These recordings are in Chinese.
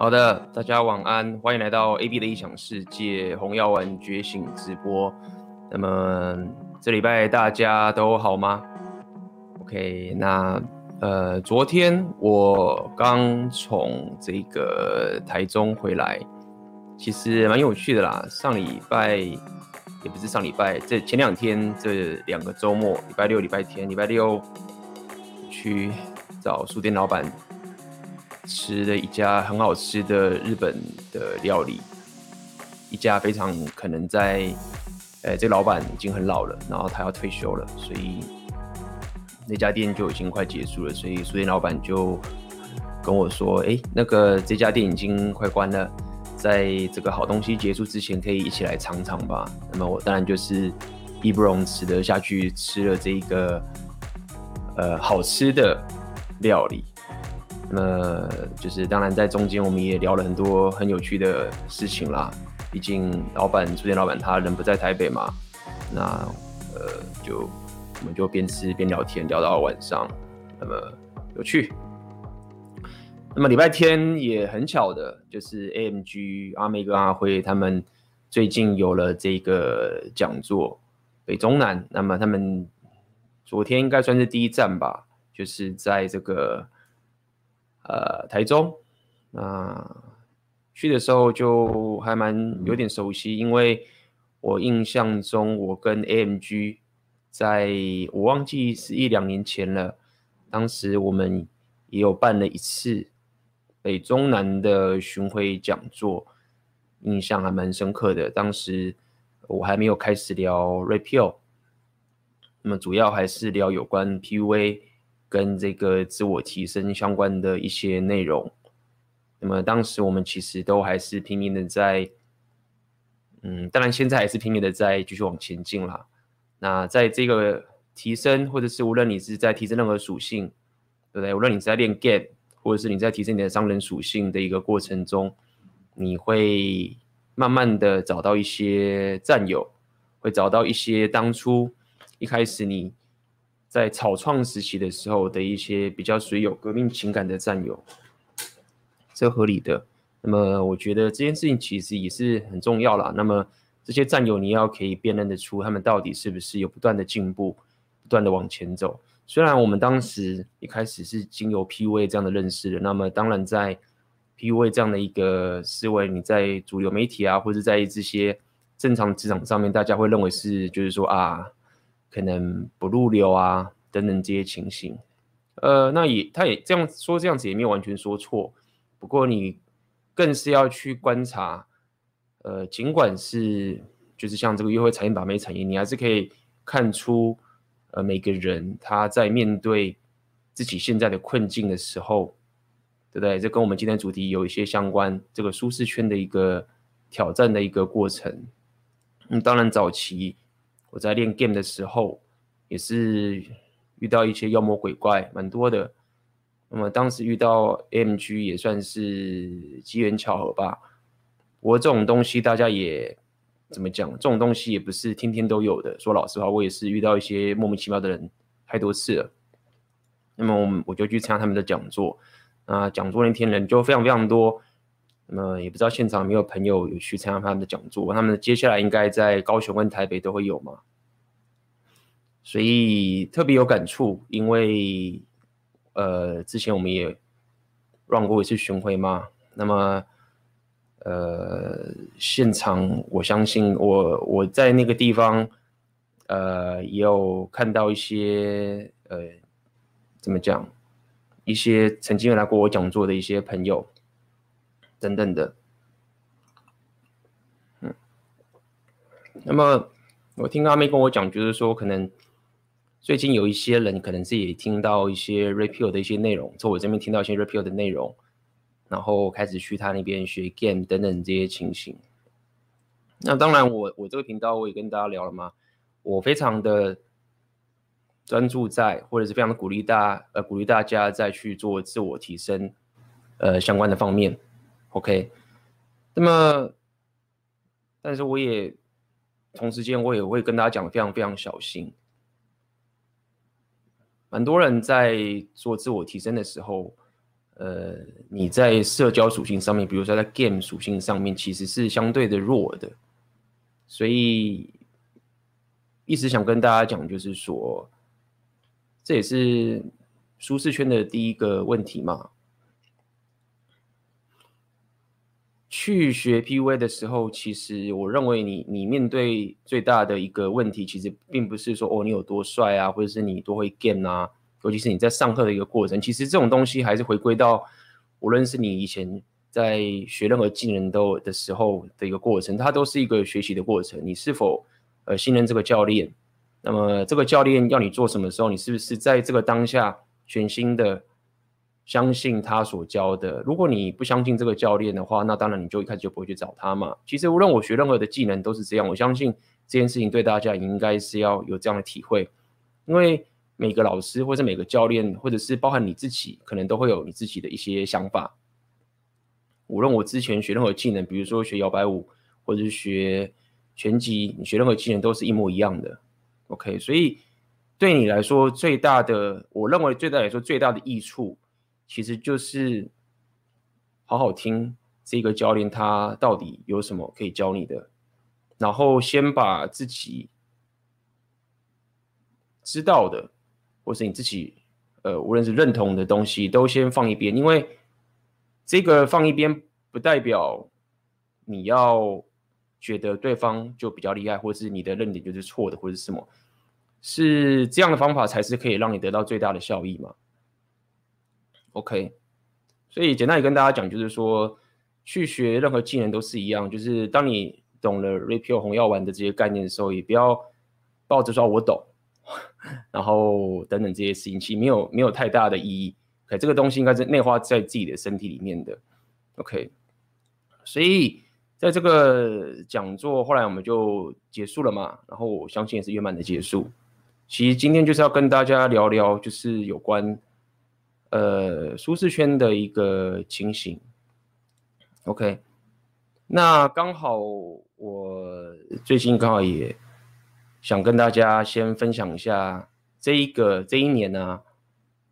好的，大家晚安，欢迎来到 AB 的异想世界红药丸觉醒直播。那么这礼拜大家都好吗？OK，那呃，昨天我刚从这个台中回来，其实蛮有趣的啦。上礼拜也不是上礼拜，这前两天这两个周末，礼拜六、礼拜天，礼拜六去找书店老板。吃了一家很好吃的日本的料理，一家非常可能在，呃，这老板已经很老了，然后他要退休了，所以那家店就已经快结束了，所以书店老板就跟我说，哎，那个这家店已经快关了，在这个好东西结束之前，可以一起来尝尝吧。那么我当然就是义不容辞的下去吃了这一个，呃，好吃的料理。那就是当然，在中间我们也聊了很多很有趣的事情啦。毕竟老板书店老板他人不在台北嘛，那呃就我们就边吃边聊天，聊到晚上，那么有趣。那么礼拜天也很巧的，就是 AMG 阿妹跟阿辉他们最近有了这个讲座，北中南。那么他们昨天应该算是第一站吧，就是在这个。呃，台中，那去的时候就还蛮有点熟悉，因为我印象中我跟 AMG 在我忘记是一两年前了，当时我们也有办了一次北中南的巡回讲座，印象还蛮深刻的。当时我还没有开始聊 Red 那么主要还是聊有关 PUA。跟这个自我提升相关的一些内容，那么当时我们其实都还是拼命的在，嗯，当然现在还是拼命的在继续往前进啦。那在这个提升，或者是无论你是在提升任何属性，对不对？无论你是在练 game，或者是你在提升你的商人属性的一个过程中，你会慢慢的找到一些战友，会找到一些当初一开始你。在草创时期的时候的一些比较属于有革命情感的战友，这合理的。那么我觉得这件事情其实也是很重要啦。那么这些战友你要可以辨认得出他们到底是不是有不断的进步，不断的往前走。虽然我们当时一开始是经由 PUA 这样的认识的，那么当然在 PUA 这样的一个思维，你在主流媒体啊，或者在这些正常职场上面，大家会认为是就是说啊。可能不入流啊，等等这些情形，呃，那也他也这样说，这样子也没有完全说错。不过你更是要去观察，呃，尽管是就是像这个约会产业、把妹产业，你还是可以看出，呃，每个人他在面对自己现在的困境的时候，对不对？这跟我们今天主题有一些相关，这个舒适圈的一个挑战的一个过程。嗯，当然早期。我在练 game 的时候，也是遇到一些妖魔鬼怪，蛮多的。那么当时遇到 M G 也算是机缘巧合吧。不过这种东西大家也怎么讲？这种东西也不是天天都有的。说老实话，我也是遇到一些莫名其妙的人太多次了。那么我我就去参加他们的讲座，啊，讲座那天人就非常非常多。那么也不知道现场有没有朋友有去参加他们的讲座，他们接下来应该在高雄跟台北都会有嘛，所以特别有感触，因为呃之前我们也 run 过一次巡回嘛，那么呃现场我相信我我在那个地方呃也有看到一些呃怎么讲一些曾经有来过我讲座的一些朋友。等等的，嗯，那么我听阿妹跟我讲，就是说可能最近有一些人可能自己听到一些 Rapio 的一些内容，从我这边听到一些 Rapio 的内容，然后开始去他那边学 Game 等等这些情形。那当然我，我我这个频道我也跟大家聊了嘛，我非常的专注在，或者是非常的鼓励大呃鼓励大家再去做自我提升呃相关的方面。OK，那么，但是我也同时间我也会跟大家讲非常非常小心。很多人在做自我提升的时候，呃，你在社交属性上面，比如说在 game 属性上面，其实是相对的弱的。所以，一直想跟大家讲，就是说，这也是舒适圈的第一个问题嘛。去学 PUA 的时候，其实我认为你你面对最大的一个问题，其实并不是说哦你有多帅啊，或者是你多会 game 啊，尤其是你在上课的一个过程，其实这种东西还是回归到，无论是你以前在学任何技能都的时候的一个过程，它都是一个学习的过程。你是否呃信任这个教练？那么这个教练要你做什么时候，你是不是在这个当下全新的？相信他所教的。如果你不相信这个教练的话，那当然你就一开始就不会去找他嘛。其实无论我学任何的技能都是这样。我相信这件事情对大家应该是要有这样的体会，因为每个老师或者每个教练，或者是包含你自己，可能都会有你自己的一些想法。无论我之前学任何技能，比如说学摇摆舞，或者是学拳击，你学任何技能都是一模一样的。OK，所以对你来说最大的，我认为对大来说最大的益处。其实就是好好听这个教练他到底有什么可以教你的，然后先把自己知道的，或是你自己呃无论是认同的东西都先放一边，因为这个放一边不代表你要觉得对方就比较厉害，或是你的认点就是错的，或者是什么，是这样的方法才是可以让你得到最大的效益嘛。OK，所以简单也跟大家讲，就是说去学任何技能都是一样，就是当你懂了 Rapio 红药丸的这些概念的时候，也不要抱着说我懂，然后等等这些事情，其实没有没有太大的意义。可这个东西应该是内化在自己的身体里面的。OK，所以在这个讲座后来我们就结束了嘛，然后我相信也是圆满的结束。其实今天就是要跟大家聊聊，就是有关。呃，舒适圈的一个情形，OK，那刚好我最近刚好也想跟大家先分享一下这一个这一年呢、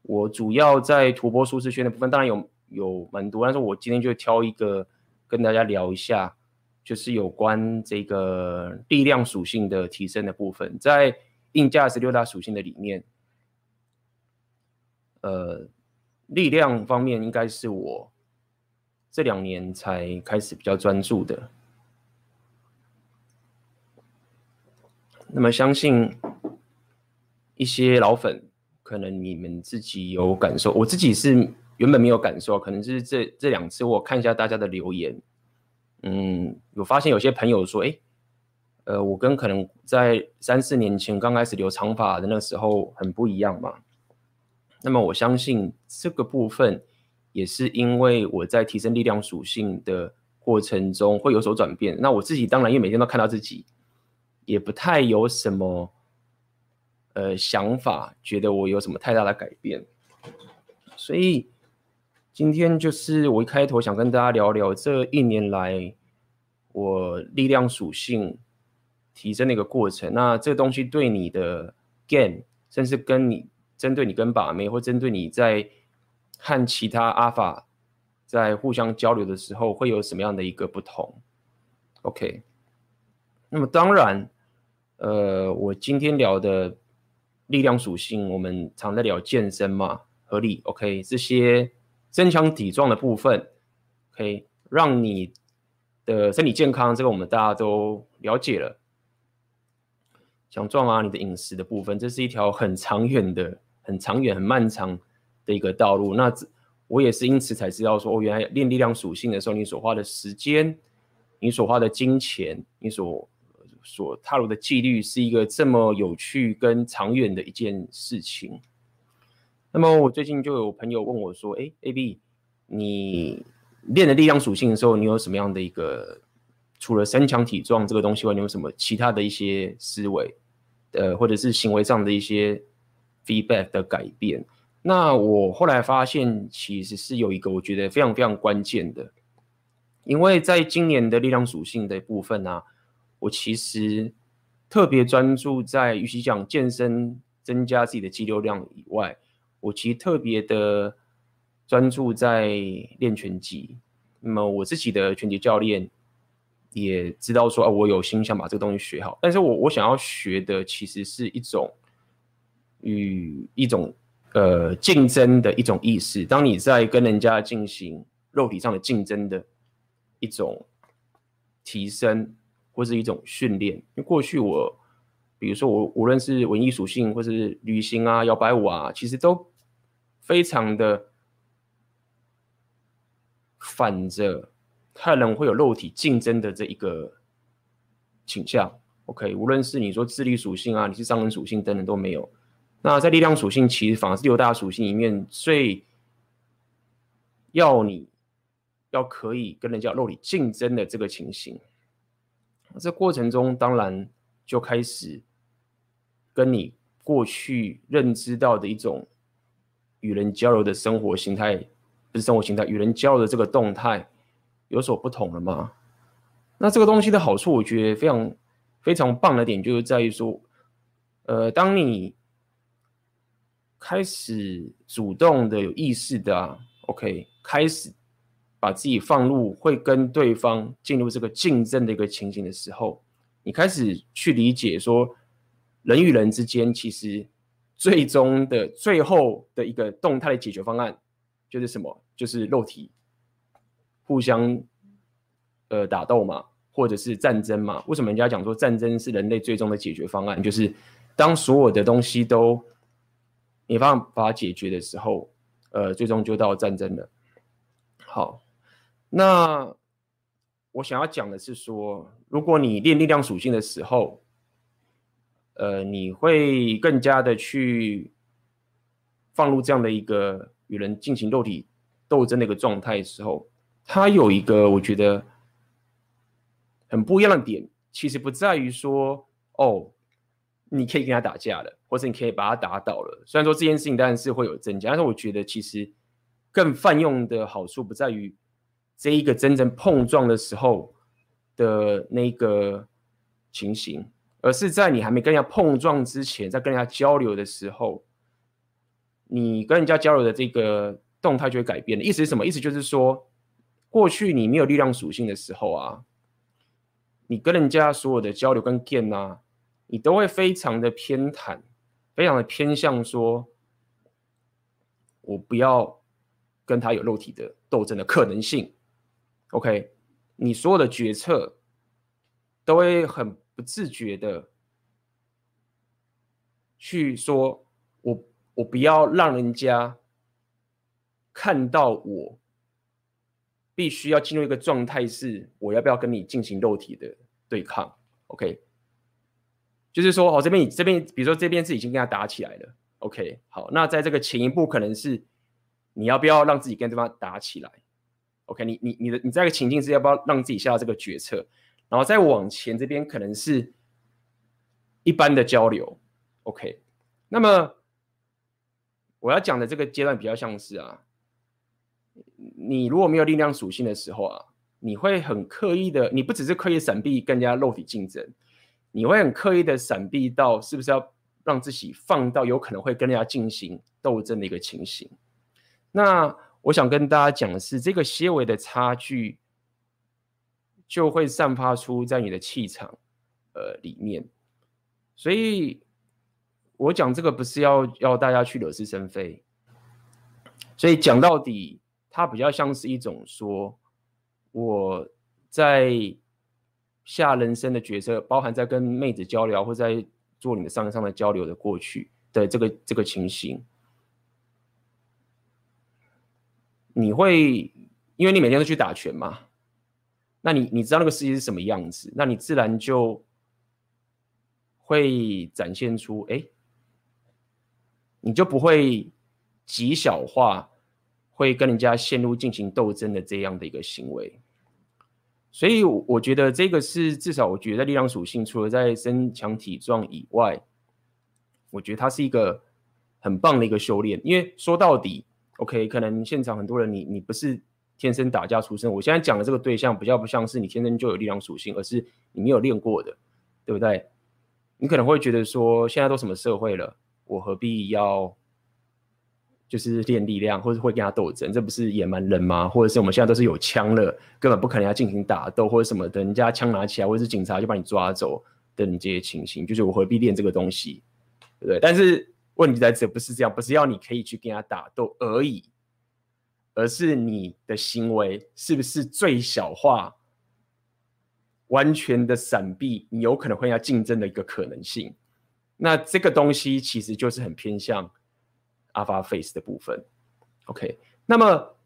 我主要在突破舒适圈的部分，当然有有蛮多，但是我今天就挑一个跟大家聊一下，就是有关这个力量属性的提升的部分，在硬价值六大属性的里面，呃。力量方面应该是我这两年才开始比较专注的。那么相信一些老粉，可能你们自己有感受，我自己是原本没有感受，可能是这这两次我看一下大家的留言，嗯，有发现有些朋友说，哎，呃，我跟可能在三四年前刚开始留长发的那时候很不一样嘛。那么我相信这个部分也是因为我在提升力量属性的过程中会有所转变。那我自己当然因为每天都看到自己，也不太有什么呃想法，觉得我有什么太大的改变。所以今天就是我一开头想跟大家聊聊这一年来我力量属性提升的一个过程。那这个东西对你的 game，甚至跟你。针对你跟把妹，或针对你在和其他阿法在互相交流的时候，会有什么样的一个不同？OK，那么当然，呃，我今天聊的力量属性，我们常在聊健身嘛，合理？OK，这些增强体壮的部分，可以让你的身体健康，这个我们大家都了解了。强壮啊，你的饮食的部分，这是一条很长远的。很长远、很漫长的一个道路。那我也是因此才知道说，哦，原来练力量属性的时候，你所花的时间、你所花的金钱、你所所踏入的纪律，是一个这么有趣跟长远的一件事情。那么我最近就有朋友问我说：“哎，AB，你练的力量属性的时候，你有什么样的一个除了身强体壮这个东西外，你有什么其他的一些思维，呃，或者是行为上的一些？” Feedback 的改变，那我后来发现，其实是有一个我觉得非常非常关键的，因为在今年的力量属性的部分呢、啊，我其实特别专注在，与其讲健身增加自己的肌肉量以外，我其实特别的专注在练拳击。那么我自己的拳击教练也知道说，啊，我有心想把这个东西学好。但是我我想要学的其实是一种与一种呃竞争的一种意识。当你在跟人家进行肉体上的竞争的一种提升，或是一种训练。因为过去我，比如说我无论是文艺属性，或是旅行啊、摇摆舞啊，其实都非常的。反着，可能会有肉体竞争的这一个倾向。OK，无论是你说智力属性啊，你是商人属性等等都没有。那在力量属性，其实反而是六大属性里面最要你要可以跟人家肉体竞争的这个情形。这过程中，当然就开始跟你过去认知到的一种与人交流的生活形态。不是生活形态，与人交流的这个动态有所不同了吗？那这个东西的好处，我觉得非常非常棒的点，就是在于说，呃，当你开始主动的、有意识的啊，OK，开始把自己放入会跟对方进入这个竞争的一个情形的时候，你开始去理解说，人与人之间其实最终的最后的一个动态的解决方案。就是什么？就是肉体互相呃打斗嘛，或者是战争嘛？为什么人家讲说战争是人类最终的解决方案？就是当所有的东西都没办法解决的时候，呃，最终就到战争了。好，那我想要讲的是说，如果你练力量属性的时候，呃，你会更加的去放入这样的一个。与人进行肉体斗争的一个状态的时候，它有一个我觉得很不一样的点，其实不在于说哦，你可以跟他打架了，或者你可以把他打倒了。虽然说这件事情当然是会有增加，但是我觉得其实更泛用的好处不在于这一个真正碰撞的时候的那个情形，而是在你还没跟人家碰撞之前，在跟人家交流的时候。你跟人家交流的这个动态就会改变的，意思是什么？意思就是说，过去你没有力量属性的时候啊，你跟人家所有的交流跟 game 啊，你都会非常的偏袒，非常的偏向说，我不要跟他有肉体的斗争的可能性。OK，你所有的决策都会很不自觉的去说，我。我不要让人家看到我，必须要进入一个状态，是我要不要跟你进行肉体的对抗？OK，就是说，哦，这边你这边，比如说这边是已经跟他打起来了，OK，好，那在这个前一步可能是你要不要让自己跟对方打起来？OK，你你你的你这个情境是要不要让自己下这个决策？然后再往前这边可能是一般的交流，OK，那么。我要讲的这个阶段比较像是啊，你如果没有力量属性的时候啊，你会很刻意的，你不只是刻意闪避跟人家肉体竞争，你会很刻意的闪避到是不是要让自己放到有可能会跟人家进行斗争的一个情形。那我想跟大家讲的是，这个些微的差距就会散发出在你的气场呃里面，所以。我讲这个不是要要大家去惹是生非，所以讲到底，它比较像是一种说，我在下人生的角色，包含在跟妹子交流，或在做你的上上的交流的过去的这个这个情形，你会因为你每天都去打拳嘛，那你你知道那个世界是什么样子，那你自然就会展现出哎。你就不会极小化，会跟人家陷入进行斗争的这样的一个行为，所以我觉得这个是至少我觉得力量属性，除了在身强体壮以外，我觉得它是一个很棒的一个修炼。因为说到底，OK，可能现场很多人你你不是天生打架出身，我现在讲的这个对象比较不像是你天生就有力量属性，而是你没有练过的，对不对？你可能会觉得说，现在都什么社会了？我何必要就是练力量，或者会跟他斗争，这不是野蛮人吗？或者是我们现在都是有枪了，根本不可能要进行打斗或者什么的，人家枪拿起来，或者是警察就把你抓走的这些情形，就是我何必练这个东西，对不对？但是问题在这不是这样，不是要你可以去跟他打斗而已，而是你的行为是不是最小化，完全的闪避你有可能会要竞争的一个可能性。那这个东西其实就是很偏向。Alpha Face 的部分，OK，那么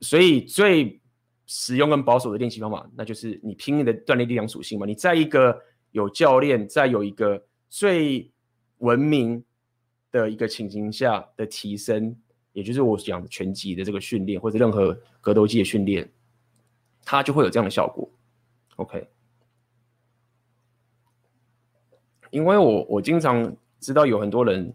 所以最实用跟保守的练习方法，那就是你拼命的锻炼力量属性嘛。你在一个有教练，在有一个最文明的一个情形下的提升，也就是我讲的拳击的这个训练，或者任何格斗技的训练，它就会有这样的效果。OK，因为我我经常知道有很多人。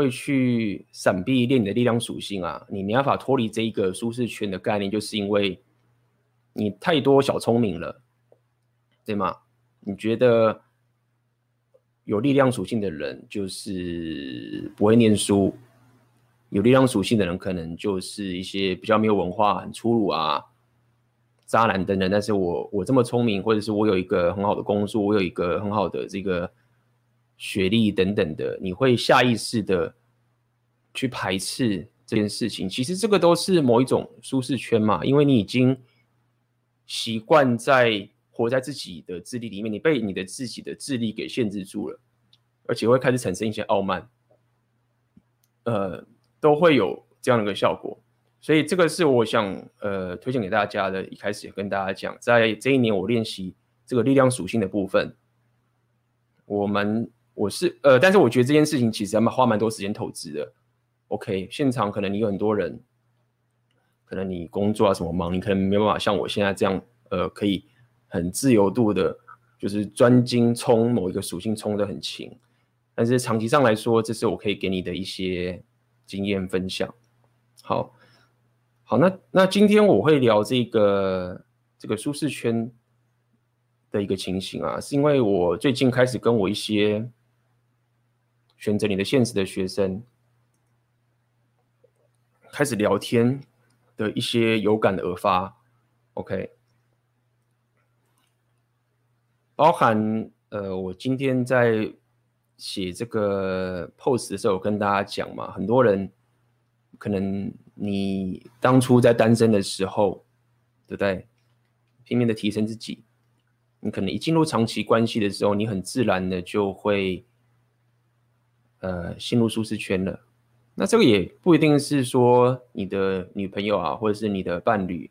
会去闪避练你的力量属性啊，你没办法脱离这一个舒适圈的概念，就是因为你太多小聪明了，对吗？你觉得有力量属性的人就是不会念书，有力量属性的人可能就是一些比较没有文化、很粗鲁啊、渣男等等。但是我我这么聪明，或者是我有一个很好的工作，我有一个很好的这个。学历等等的，你会下意识的去排斥这件事情。其实这个都是某一种舒适圈嘛，因为你已经习惯在活在自己的智力里面，你被你的自己的智力给限制住了，而且会开始产生一些傲慢，呃，都会有这样的一个效果。所以这个是我想呃推荐给大家的。一开始也跟大家讲，在这一年我练习这个力量属性的部分，我们。我是呃，但是我觉得这件事情其实要花蛮多时间投资的。OK，现场可能你有很多人，可能你工作啊什么忙，你可能没办法像我现在这样，呃，可以很自由度的，就是专精冲某一个属性冲得很勤。但是长期上来说，这是我可以给你的一些经验分享。好，好，那那今天我会聊这个这个舒适圈的一个情形啊，是因为我最近开始跟我一些。选择你的现实的学生开始聊天的一些有感而发，OK，包含呃，我今天在写这个 post 的时候，跟大家讲嘛，很多人可能你当初在单身的时候，对不对？拼命的提升自己，你可能一进入长期关系的时候，你很自然的就会。呃，进入舒适圈了，那这个也不一定是说你的女朋友啊，或者是你的伴侣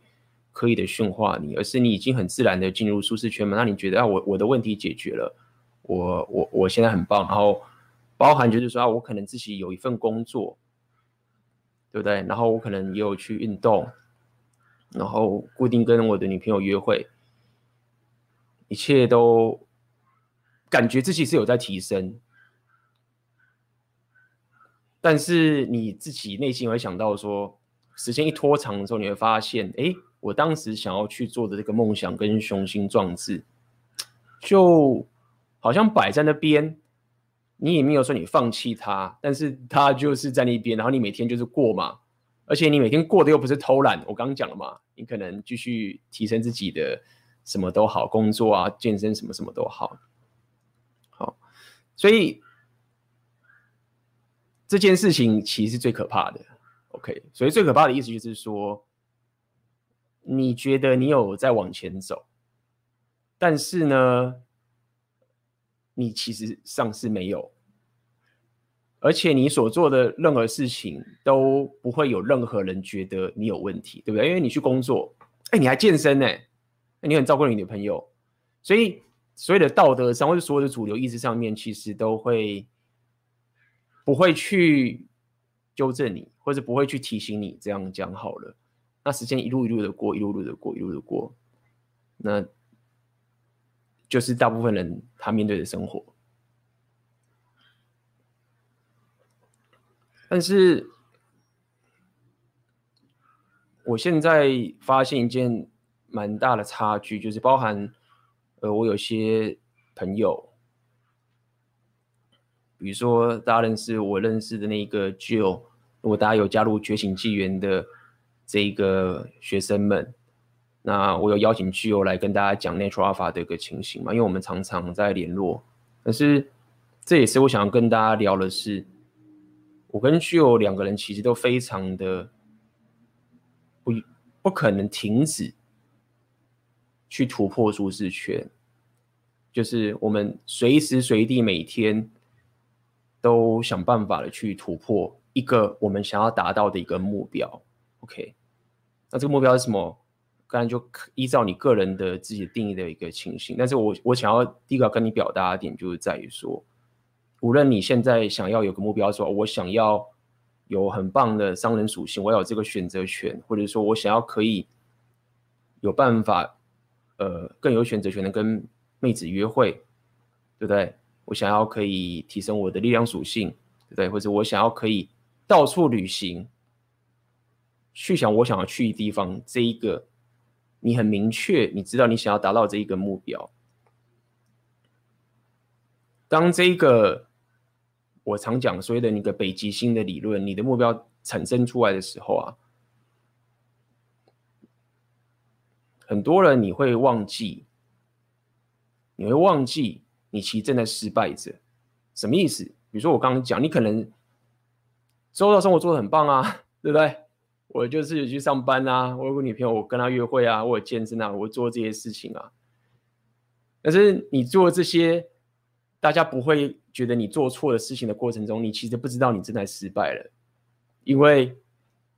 刻意的驯化你，而是你已经很自然的进入舒适圈嘛。那你觉得啊，我我的问题解决了，我我我现在很棒，然后包含就是说啊，我可能自己有一份工作，对不对？然后我可能也有去运动，然后固定跟我的女朋友约会，一切都感觉自己是有在提升。但是你自己内心会想到说，时间一拖长的时候，你会发现，哎，我当时想要去做的这个梦想跟雄心壮志，就好像摆在那边，你也没有说你放弃它，但是它就是在那边，然后你每天就是过嘛，而且你每天过的又不是偷懒，我刚刚讲了嘛，你可能继续提升自己的什么都好，工作啊、健身什么什么都好，好，所以。这件事情其实是最可怕的，OK，所以最可怕的意思就是说，你觉得你有在往前走，但是呢，你其实上是没有，而且你所做的任何事情都不会有任何人觉得你有问题，对不对？因为你去工作，哎，你还健身呢，你很照顾你女朋友，所以所有的道德上或者所有的主流意识上面，其实都会。不会去纠正你，或者不会去提醒你，这样讲好了。那时间一路一路的过，一路路的过，一路的过，那就是大部分人他面对的生活。但是，我现在发现一件蛮大的差距，就是包含，呃，我有些朋友。比如说，大家认识我认识的那个 Jill 如果大家有加入觉醒纪元的这一个学生们，那我有邀请 Gio 来跟大家讲 Natural Alpha 的一个情形嘛，因为我们常常在联络。可是这也是我想要跟大家聊的是，我跟 Gio 两个人其实都非常的不不可能停止去突破舒适圈，就是我们随时随地每天都想办法的去突破一个我们想要达到的一个目标。OK，那这个目标是什么？当然就依照你个人的自己定义的一个情形，但是我我想要第一个跟你表达的点，就是在于说，无论你现在想要有个目标，说我想要有很棒的商人属性，我有这个选择权，或者说我想要可以有办法，呃，更有选择权的跟妹子约会，对不对？我想要可以提升我的力量属性，对不对？或者我想要可以到处旅行，去想我想要去的地方，这一个。你很明确，你知道你想要达到这一个目标。当这一个我常讲所谓的那个北极星的理论，你的目标产生出来的时候啊，很多人你会忘记，你会忘记你其实正在失败着。什么意思？比如说我刚刚讲，你可能周到生活做的很棒啊，对不对？我就是去上班啊，我有个女朋友，我跟她约会啊，我有健身啊，我做这些事情啊。但是你做这些，大家不会觉得你做错的事情的过程中，你其实不知道你正在失败了，因为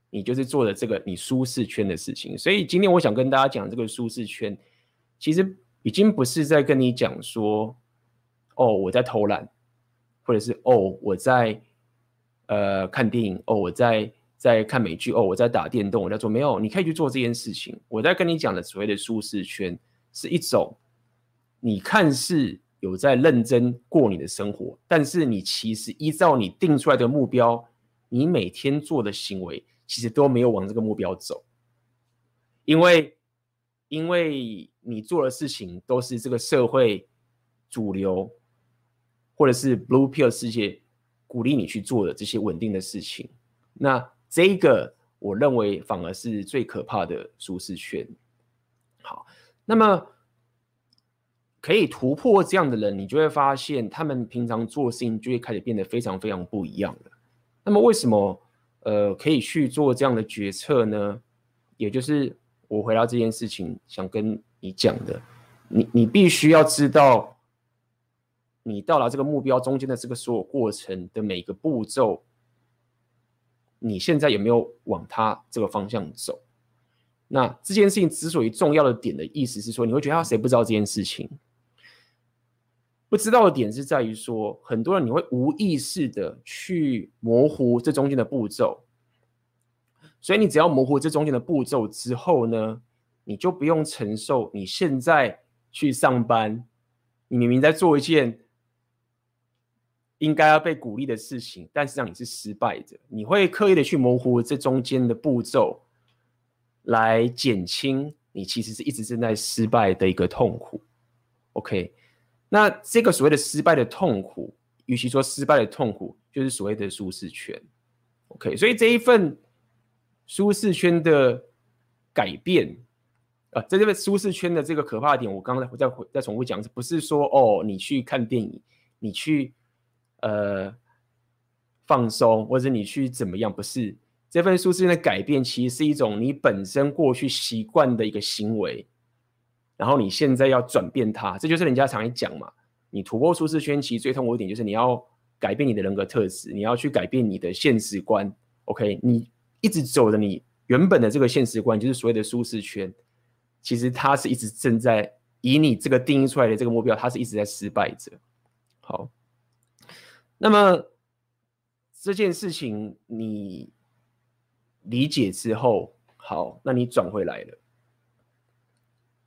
你就是做了这个你舒适圈的事情。所以今天我想跟大家讲这个舒适圈，其实已经不是在跟你讲说，哦，我在偷懒，或者是哦，我在呃看电影，哦，我在。在看美剧哦，我在打电动，我在做没有，你可以去做这件事情。我在跟你讲的所谓的舒适圈，是一种你看似有在认真过你的生活，但是你其实依照你定出来的目标，你每天做的行为其实都没有往这个目标走，因为因为你做的事情都是这个社会主流或者是 Blue Pill 世界鼓励你去做的这些稳定的事情，那。这一个我认为反而是最可怕的舒适圈。好，那么可以突破这样的人，你就会发现他们平常做事情就会开始变得非常非常不一样了。那么为什么呃可以去做这样的决策呢？也就是我回到这件事情想跟你讲的，你你必须要知道，你到达这个目标中间的这个所有过程的每个步骤。你现在有没有往他这个方向走？那这件事情之所以重要的点的意思是说，你会觉得他谁不知道这件事情？不知道的点是在于说，很多人你会无意识的去模糊这中间的步骤，所以你只要模糊这中间的步骤之后呢，你就不用承受你现在去上班，你明明在做一件。应该要被鼓励的事情，但是让你是失败的，你会刻意的去模糊这中间的步骤，来减轻你其实是一直正在失败的一个痛苦。OK，那这个所谓的失败的痛苦，与其说失败的痛苦，就是所谓的舒适圈。OK，所以这一份舒适圈的改变，啊，在这个舒适圈的这个可怕点，我刚刚再回再重复讲，不是说哦，你去看电影，你去。呃，放松，或者你去怎么样？不是这份舒适圈的改变，其实是一种你本身过去习惯的一个行为，然后你现在要转变它，这就是人家常讲嘛。你突破舒适圈，其实最痛苦一点就是你要改变你的人格特质，你要去改变你的现实观。OK，你一直走的你原本的这个现实观，就是所谓的舒适圈，其实它是一直正在以你这个定义出来的这个目标，它是一直在失败着。好。那么这件事情你理解之后，好，那你转回来了，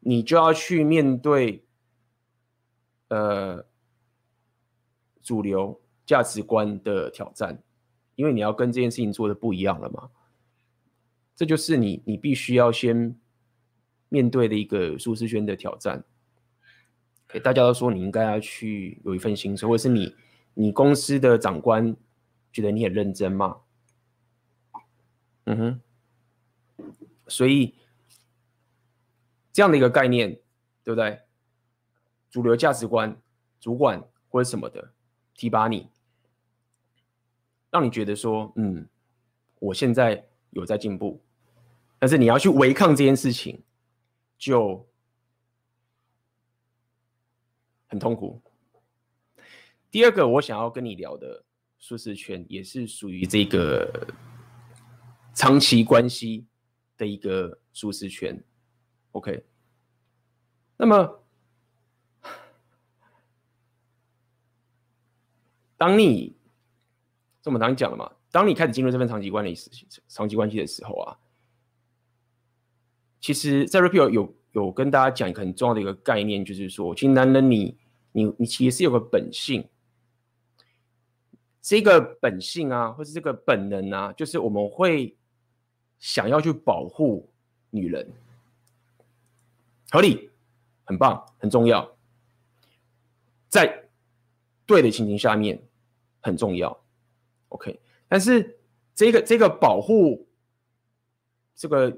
你就要去面对呃主流价值观的挑战，因为你要跟这件事情做的不一样了嘛。这就是你你必须要先面对的一个舒适圈的挑战。给大家都说你应该要去有一份薪水，或者是你。你公司的长官觉得你很认真吗？嗯哼，所以这样的一个概念，对不对？主流价值观，主管或者什么的提拔你，让你觉得说，嗯，我现在有在进步，但是你要去违抗这件事情，就很痛苦。第二个，我想要跟你聊的舒适圈，也是属于这个长期关系的一个舒适圈。OK，那么当你这么常讲了嘛，当你开始进入这份长期关系、长期关系的时候啊，其实，在 Rapio 有有跟大家讲一个很重要的一个概念，就是说，其实男人你你你其实是有个本性。这个本性啊，或是这个本能啊，就是我们会想要去保护女人，合理，很棒，很重要，在对的情形下面很重要，OK。但是这个这个保护这个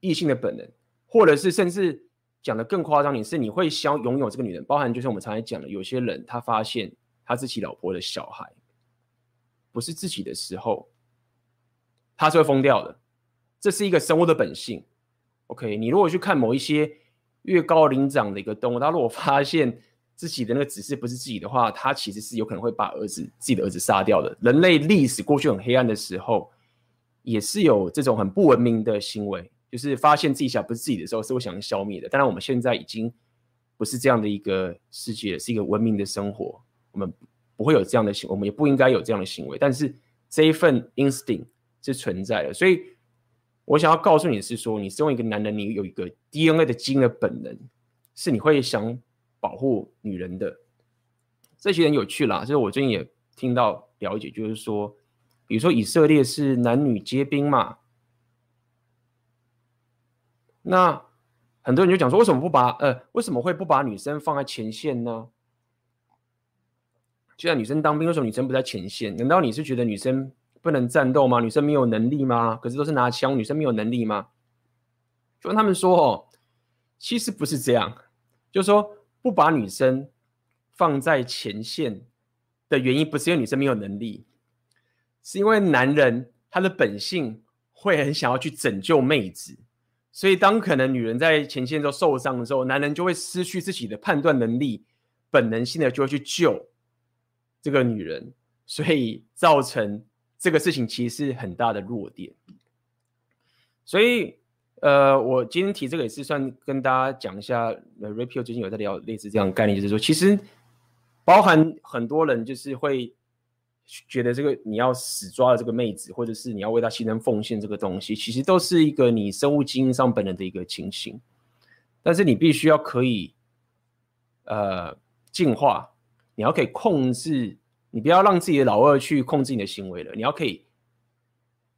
异性的本能，或者是甚至讲的更夸张，点是你会想拥有这个女人，包含就是我们常才讲的，有些人他发现他自己老婆的小孩。不是自己的时候，他是会疯掉的。这是一个生物的本性。OK，你如果去看某一些越高灵长的一个动物，他如果发现自己的那个指示不是自己的话，他其实是有可能会把儿子自己的儿子杀掉的。人类历史过去很黑暗的时候，也是有这种很不文明的行为，就是发现自己小不是自己的时候，是会想要消灭的。当然，我们现在已经不是这样的一个世界，是一个文明的生活。我们。不会有这样的行，我们也不应该有这样的行为。但是这一份 instinct 是存在的，所以我想要告诉你是说，你身为一个男人，你有一个 DNA 的基因的本能，是你会想保护女人的。这些人有趣啦，就是我最近也听到了解，就是说，比如说以色列是男女皆兵嘛，那很多人就讲说，为什么不把呃，为什么会不把女生放在前线呢？就像女生当兵的时候，女生不在前线，难道你是觉得女生不能战斗吗？女生没有能力吗？可是都是拿枪，女生没有能力吗？就跟他们说哦，其实不是这样，就是说不把女生放在前线的原因，不是因为女生没有能力，是因为男人他的本性会很想要去拯救妹子，所以当可能女人在前线都受伤的时候，男人就会失去自己的判断能力，本能性的就会去救。这个女人，所以造成这个事情其实是很大的弱点。所以，呃，我今天提这个也是算跟大家讲一下。呃，Rapio 最近有在聊类似这样的概念，就是说，其实包含很多人就是会觉得这个你要死抓了这个妹子，或者是你要为她牺牲奉献这个东西，其实都是一个你生物基因上本能的一个情形。但是你必须要可以，呃，进化。你要可以控制，你不要让自己的老二去控制你的行为了。你要可以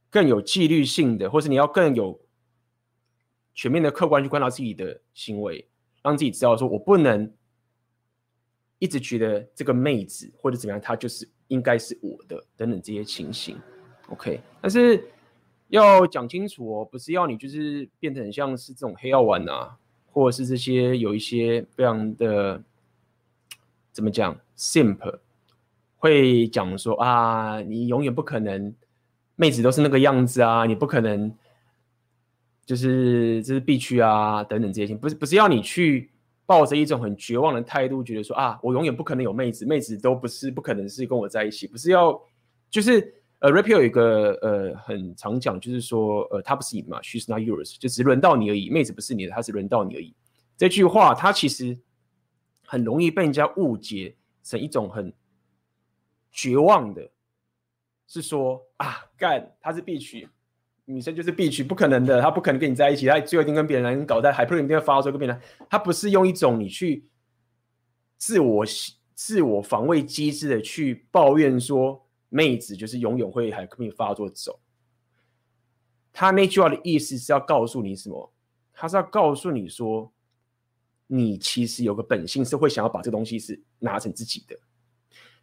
更有纪律性的，或是你要更有全面的客观去观察自己的行为，让自己知道说，我不能一直觉得这个妹子或者怎么样，她就是应该是我的等等这些情形。OK，但是要讲清楚哦，不是要你就是变成像是这种黑药丸啊，或者是这些有一些非常的。怎么讲？Simp 会讲说啊，你永远不可能，妹子都是那个样子啊，你不可能，就是这是必须啊，等等这些，不是不是要你去抱着一种很绝望的态度，觉得说啊，我永远不可能有妹子，妹子都不是不可能是跟我在一起，不是要，就是呃，Rapio 有一个呃很常讲，就是说呃，她不是你嘛，She's not yours，就只轮到你而已，妹子不是你的，她是轮到你而已。这句话，它其实。很容易被人家误解成一种很绝望的，是说啊，干他是必娶，女生就是必娶，不可能的，他不可能跟你在一起，他最后一定跟别人搞在，还不一定会发作跟别人，他不是用一种你去自我自我防卫机制的去抱怨说妹子就是永远会还跟你发作走，他那句话的意思是要告诉你什么？他是要告诉你说。你其实有个本性是会想要把这个东西是拿成自己的，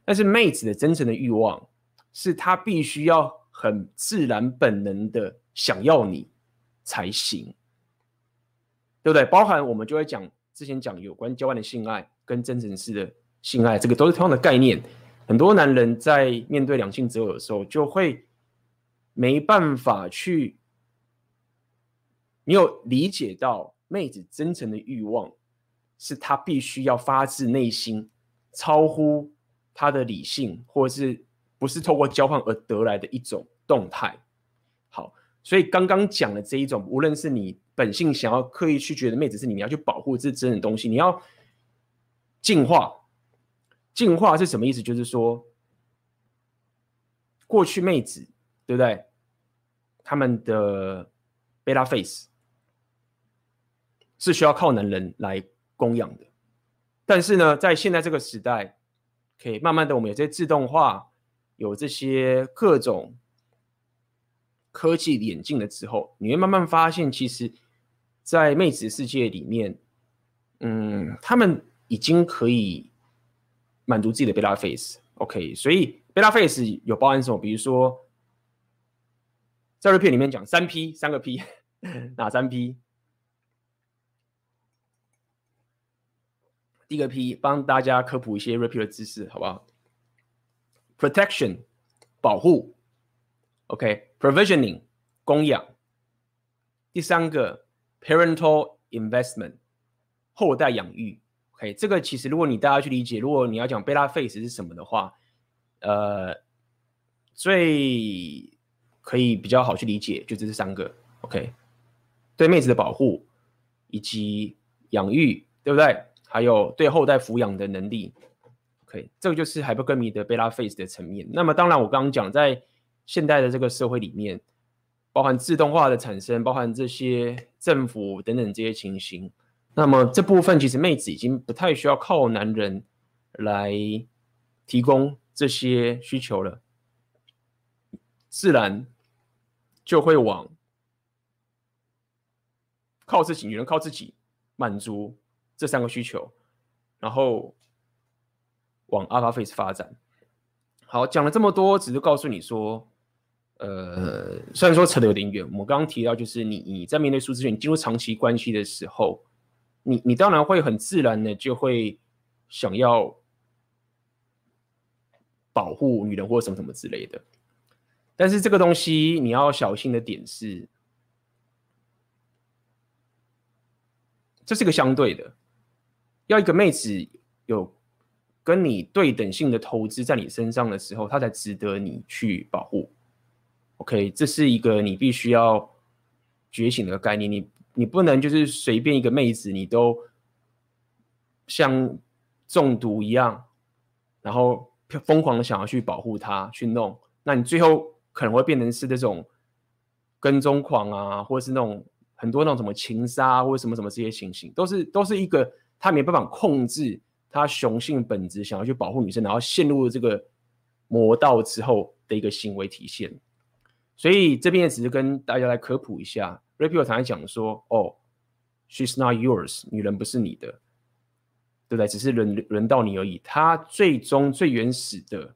但是妹子的真诚的欲望是她必须要很自然本能的想要你才行，对不对？包含我们就会讲之前讲有关交换的性爱跟真诚式的性爱，这个都是同样的概念。很多男人在面对两性择偶的时候，就会没办法去，你有理解到妹子真诚的欲望是他必须要发自内心，超乎他的理性，或者是不是透过交换而得来的一种动态。好，所以刚刚讲的这一种，无论是你本性想要刻意去觉得妹子是你，你要去保护这真的东西，你要进化。进化是什么意思？就是说，过去妹子对不对？他们的贝拉 face 是需要靠男人来供养的，但是呢，在现在这个时代，可以慢慢的，我们有这些自动化，有这些各种科技演进了之后，你会慢慢发现，其实，在妹子世界里面，嗯，他们已经可以。满足自己的贝拉 face，OK，所以贝拉 face 有包含什么？比如说，在这篇里面讲三 P，三个 P，哪三 P？第一个 P，帮大家科普一些 Rapier 的知识，好不好？Protection，保护，OK，Provisioning，供养。第三个，Parental Investment，后代养育。，OK，，这个其实如果你大家去理解，如果你要讲贝拉 face 是什么的话，呃，最可以比较好去理解，就这是三个，OK，对妹子的保护以及养育，对不对？还有对后代抚养的能力，OK，这个就是 hypergamy 的贝拉 face 的层面。那么当然，我刚刚讲在现代的这个社会里面，包含自动化的产生，包含这些政府等等这些情形。那么这部分其实妹子已经不太需要靠男人来提供这些需求了，自然就会往靠自己，女人靠自己满足这三个需求，然后往 Alpha Face 发展。好，讲了这么多，只是告诉你说，呃，虽然说扯得有点远，我刚刚提到就是你你在面对舒适圈，你进入长期关系的时候。你你当然会很自然的就会想要保护女人或什么什么之类的，但是这个东西你要小心的点是，这是个相对的，要一个妹子有跟你对等性的投资在你身上的时候，她才值得你去保护。OK，这是一个你必须要觉醒的概念，你。你不能就是随便一个妹子，你都像中毒一样，然后疯狂的想要去保护她，去弄，那你最后可能会变成是这种跟踪狂啊，或者是那种很多那种什么情杀或者什么什么这些情形，都是都是一个他没办法控制他雄性本质，想要去保护女生，然后陷入了这个魔道之后的一个行为体现。所以这边也只是跟大家来科普一下。Rapio 常常讲说：“哦，she's not yours，女人不是你的，对不对？只是轮轮到你而已。它最终最原始的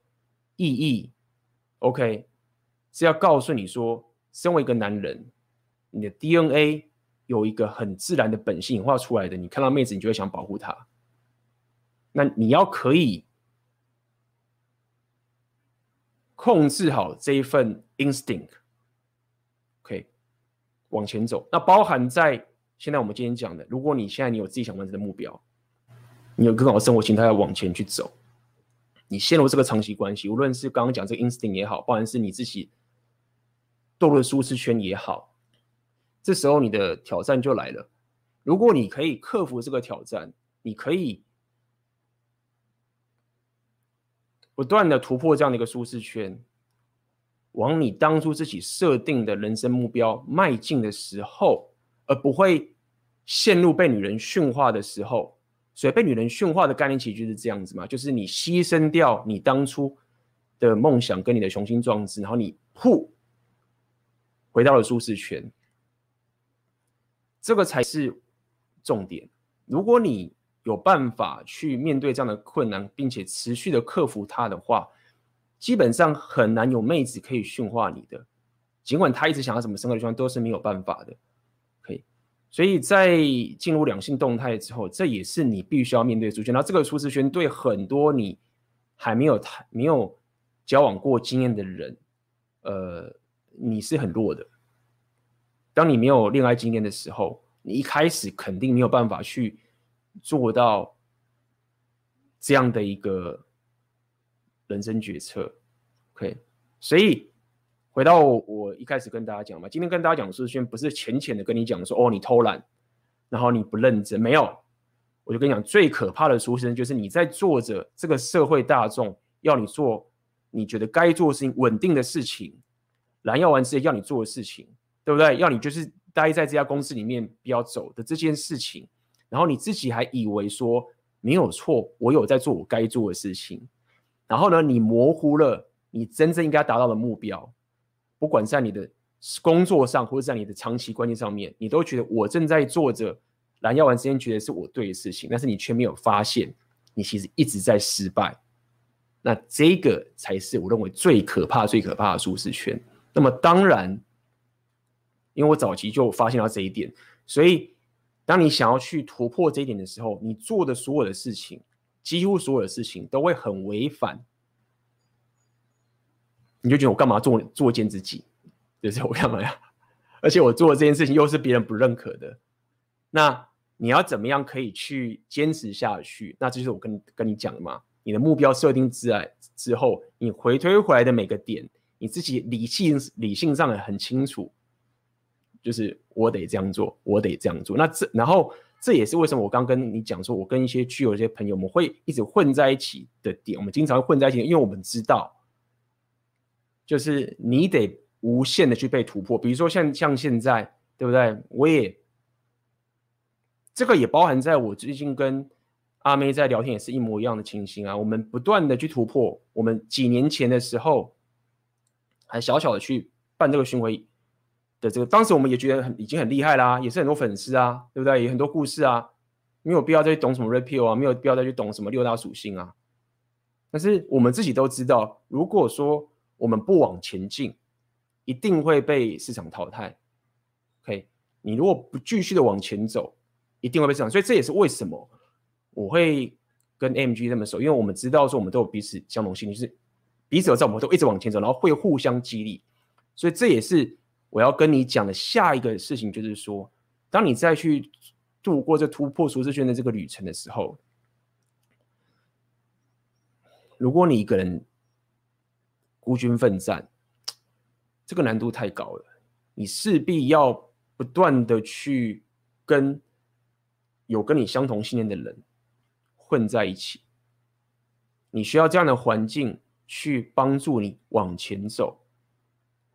意义，OK，是要告诉你说，身为一个男人，你的 DNA 有一个很自然的本性演化出来的。你看到妹子，你就会想保护她。那你要可以控制好这一份 instinct，OK，。”往前走，那包含在现在我们今天讲的，如果你现在你有自己想完成的目标，你有更好的生活形态要往前去走，你陷入这个长期关系，无论是刚刚讲这个 instinct 也好，包含是你自己堕入舒适圈也好，这时候你的挑战就来了。如果你可以克服这个挑战，你可以不断的突破这样的一个舒适圈。往你当初自己设定的人生目标迈进的时候，而不会陷入被女人驯化的时候。所以被女人驯化的概念其实就是这样子嘛，就是你牺牲掉你当初的梦想跟你的雄心壮志，然后你噗回到了舒适圈。这个才是重点。如果你有办法去面对这样的困难，并且持续的克服它的话，基本上很难有妹子可以驯化你的，尽管她一直想要什么生活习惯，都是没有办法的。可以，所以在进入两性动态之后，这也是你必须要面对的舒适圈。然后这个舒适圈对很多你还没有谈、没有交往过经验的人，呃，你是很弱的。当你没有恋爱经验的时候，你一开始肯定没有办法去做到这样的一个。人生决策，OK，所以回到我一开始跟大家讲嘛，今天跟大家讲的舒适圈不是浅浅的跟你讲说，哦，你偷懒，然后你不认真，没有，我就跟你讲，最可怕的舒适圈就是你在做着这个社会大众要你做你觉得该做的事情，稳定的事情，蓝药丸直接要你做的事情，对不对？要你就是待在这家公司里面不要走的这件事情，然后你自己还以为说没有错，我有在做我该做的事情。然后呢，你模糊了你真正应该达到的目标，不管在你的工作上，或者在你的长期关系上面，你都觉得我正在做着蓝药丸之间觉得是我对的事情，但是你却没有发现，你其实一直在失败。那这个才是我认为最可怕、最可怕的舒适圈。那么当然，因为我早期就发现到这一点，所以当你想要去突破这一点的时候，你做的所有的事情。几乎所有的事情都会很违反，你就觉得我干嘛做作践自己？就是我干嘛呀？而且我做的这件事情又是别人不认可的，那你要怎么样可以去坚持下去？那这就是我跟跟你讲的嘛。你的目标设定之来之后，你回推回来的每个点，你自己理性理性上也很清楚，就是我得这样做，我得这样做。那这然后。这也是为什么我刚跟你讲说，我跟一些具有一些朋友，我们会一直混在一起的点。我们经常混在一起，因为我们知道，就是你得无限的去被突破。比如说像像现在，对不对？我也这个也包含在我最近跟阿妹在聊天，也是一模一样的情形啊。我们不断的去突破。我们几年前的时候，还小小的去办这个巡回。这个，当时我们也觉得很已经很厉害啦，也是很多粉丝啊，对不对？也很多故事啊，没有必要再去懂什么 repeal 啊，没有必要再去懂什么六大属性啊。但是我们自己都知道，如果说我们不往前进，一定会被市场淘汰。OK，你如果不继续的往前走，一定会被市场。所以这也是为什么我会跟 MG 那么熟，因为我们知道说我们都有彼此相同性，就是彼此有在，我们都一直往前走，然后会互相激励。所以这也是。我要跟你讲的下一个事情就是说，当你再去度过这突破舒适圈的这个旅程的时候，如果你一个人孤军奋战，这个难度太高了。你势必要不断的去跟有跟你相同信念的人混在一起，你需要这样的环境去帮助你往前走。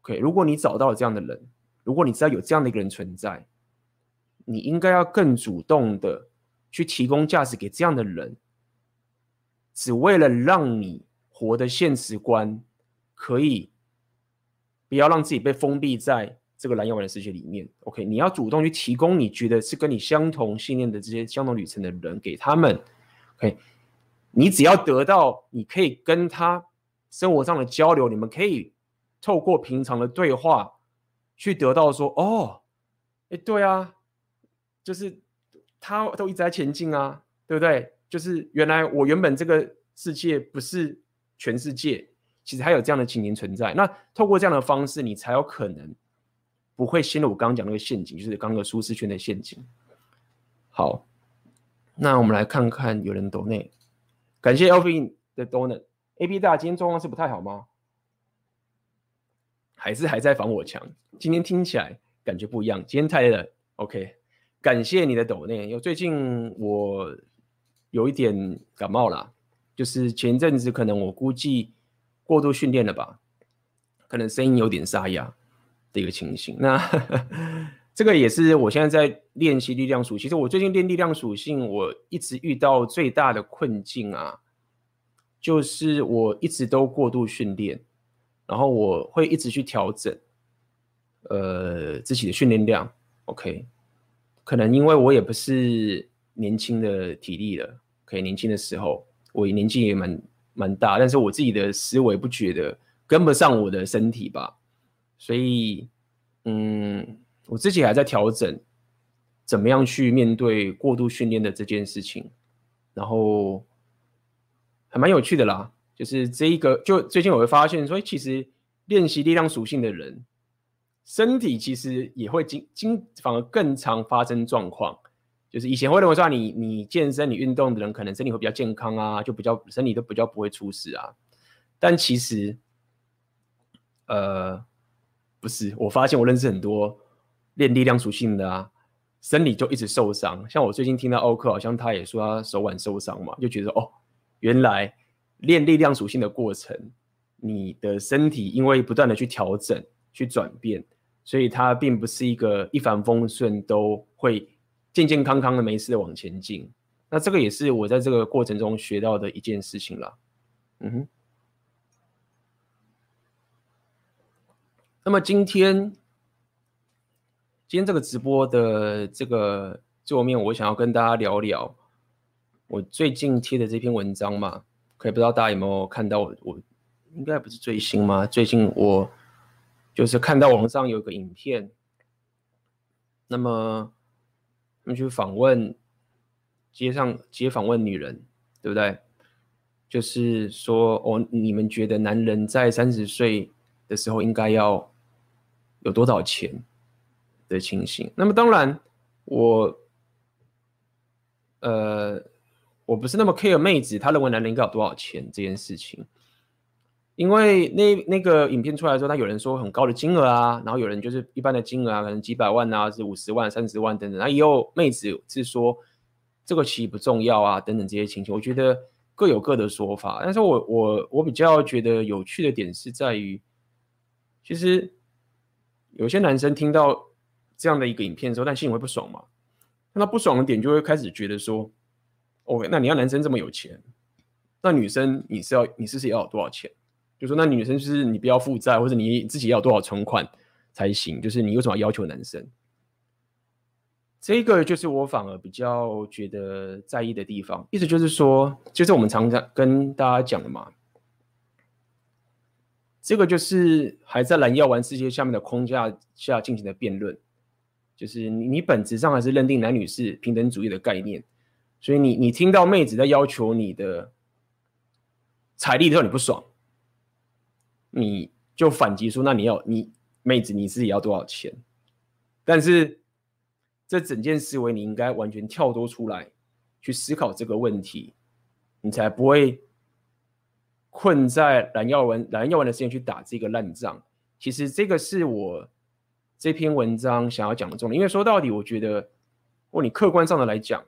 OK，如果你找到了这样的人，如果你知道有这样的一个人存在，你应该要更主动的去提供价值给这样的人，只为了让你活的现实观可以不要让自己被封闭在这个蓝药丸的世界里面。OK，你要主动去提供你觉得是跟你相同信念的这些相同旅程的人给他们。OK，你只要得到你可以跟他生活上的交流，你们可以。透过平常的对话，去得到说哦，哎，对啊，就是他都一直在前进啊，对不对？就是原来我原本这个世界不是全世界，其实还有这样的情形存在。那透过这样的方式，你才有可能不会陷入我刚刚讲那个陷阱，就是刚刚的舒适圈的陷阱。好，那我们来看看有人 donate，感谢 LV 的 donate。AB 大今天状况是不太好吗？还是还在防火墙。今天听起来感觉不一样。今天太冷。OK，感谢你的抖内。有最近我有一点感冒啦，就是前阵子可能我估计过度训练了吧，可能声音有点沙哑的一个情形。那 这个也是我现在在练习力量属性。其实我最近练力量属性，我一直遇到最大的困境啊，就是我一直都过度训练。然后我会一直去调整，呃，自己的训练量。OK，可能因为我也不是年轻的体力了，可以年轻的时候，我年纪也蛮蛮大，但是我自己的思维不觉得跟不上我的身体吧，所以嗯，我自己还在调整怎么样去面对过度训练的这件事情，然后还蛮有趣的啦，就是这一个就最近我会发现说，其实练习力量属性的人，身体其实也会经经反而更常发生状况。就是以前会认为说你你健身你运动的人可能身体会比较健康啊，就比较身体都比较不会出事啊。但其实，呃，不是，我发现我认识很多练力量属性的啊，身体就一直受伤。像我最近听到奥克，好像他也说他手腕受伤嘛，就觉得哦，原来练力量属性的过程，你的身体因为不断的去调整去转变，所以它并不是一个一帆风顺都会。健健康康的没事的往前进，那这个也是我在这个过程中学到的一件事情了。嗯哼。那么今天，今天这个直播的这个桌面，我想要跟大家聊聊我最近贴的这篇文章嘛，可以不知道大家有没有看到我？我应该不是最新吗？最近我就是看到网上有个影片，那么。他们去访问街上街访问女人，对不对？就是说，哦，你们觉得男人在三十岁的时候应该要有多少钱的情形？那么当然，我呃，我不是那么 care 妹子，她认为男人应该有多少钱这件事情。因为那那个影片出来的时候，他有人说很高的金额啊，然后有人就是一般的金额啊，可能几百万啊，是五十万、三十万等等。那也有妹子是说这个其实不重要啊，等等这些情形，我觉得各有各的说法。但是我我我比较觉得有趣的点是在于，其实有些男生听到这样的一个影片的时候，但心里会不爽嘛。那不爽的点就会开始觉得说，OK，那你要男生这么有钱，那女生你是要你是不是也要有多少钱？就说那女生就是你不要负债，或者你自己要有多少存款才行？就是你为什么要要求男生？这个就是我反而比较觉得在意的地方。意思就是说，就是我们常常跟大家讲的嘛，这个就是还在蓝药丸世界下面的框架下进行的辩论。就是你你本质上还是认定男女是平等主义的概念，所以你你听到妹子在要求你的财力的时候，你不爽。你就反击说，那你要你妹子你自己要多少钱？但是这整件思维你应该完全跳脱出来去思考这个问题，你才不会困在蓝药丸蓝药丸的时间去打这个烂仗。其实这个是我这篇文章想要讲的重点，因为说到底，我觉得，哦，你客观上的来讲，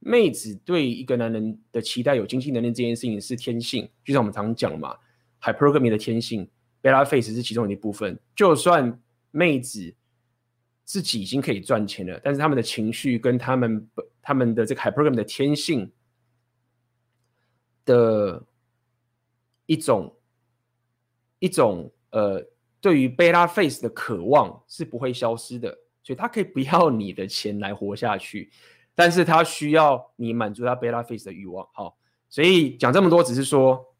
妹子对一个男人的期待有经济能力这件事情是天性，就像我们常讲嘛。Hypergamy 的天性，Beta Face 是其中的一部分。就算妹子自己已经可以赚钱了，但是他们的情绪跟他们他们的这个 Hypergamy 的天性的一种一种呃，对于 Beta Face 的渴望是不会消失的。所以他可以不要你的钱来活下去，但是他需要你满足他 Beta Face 的欲望。好，所以讲这么多，只是说。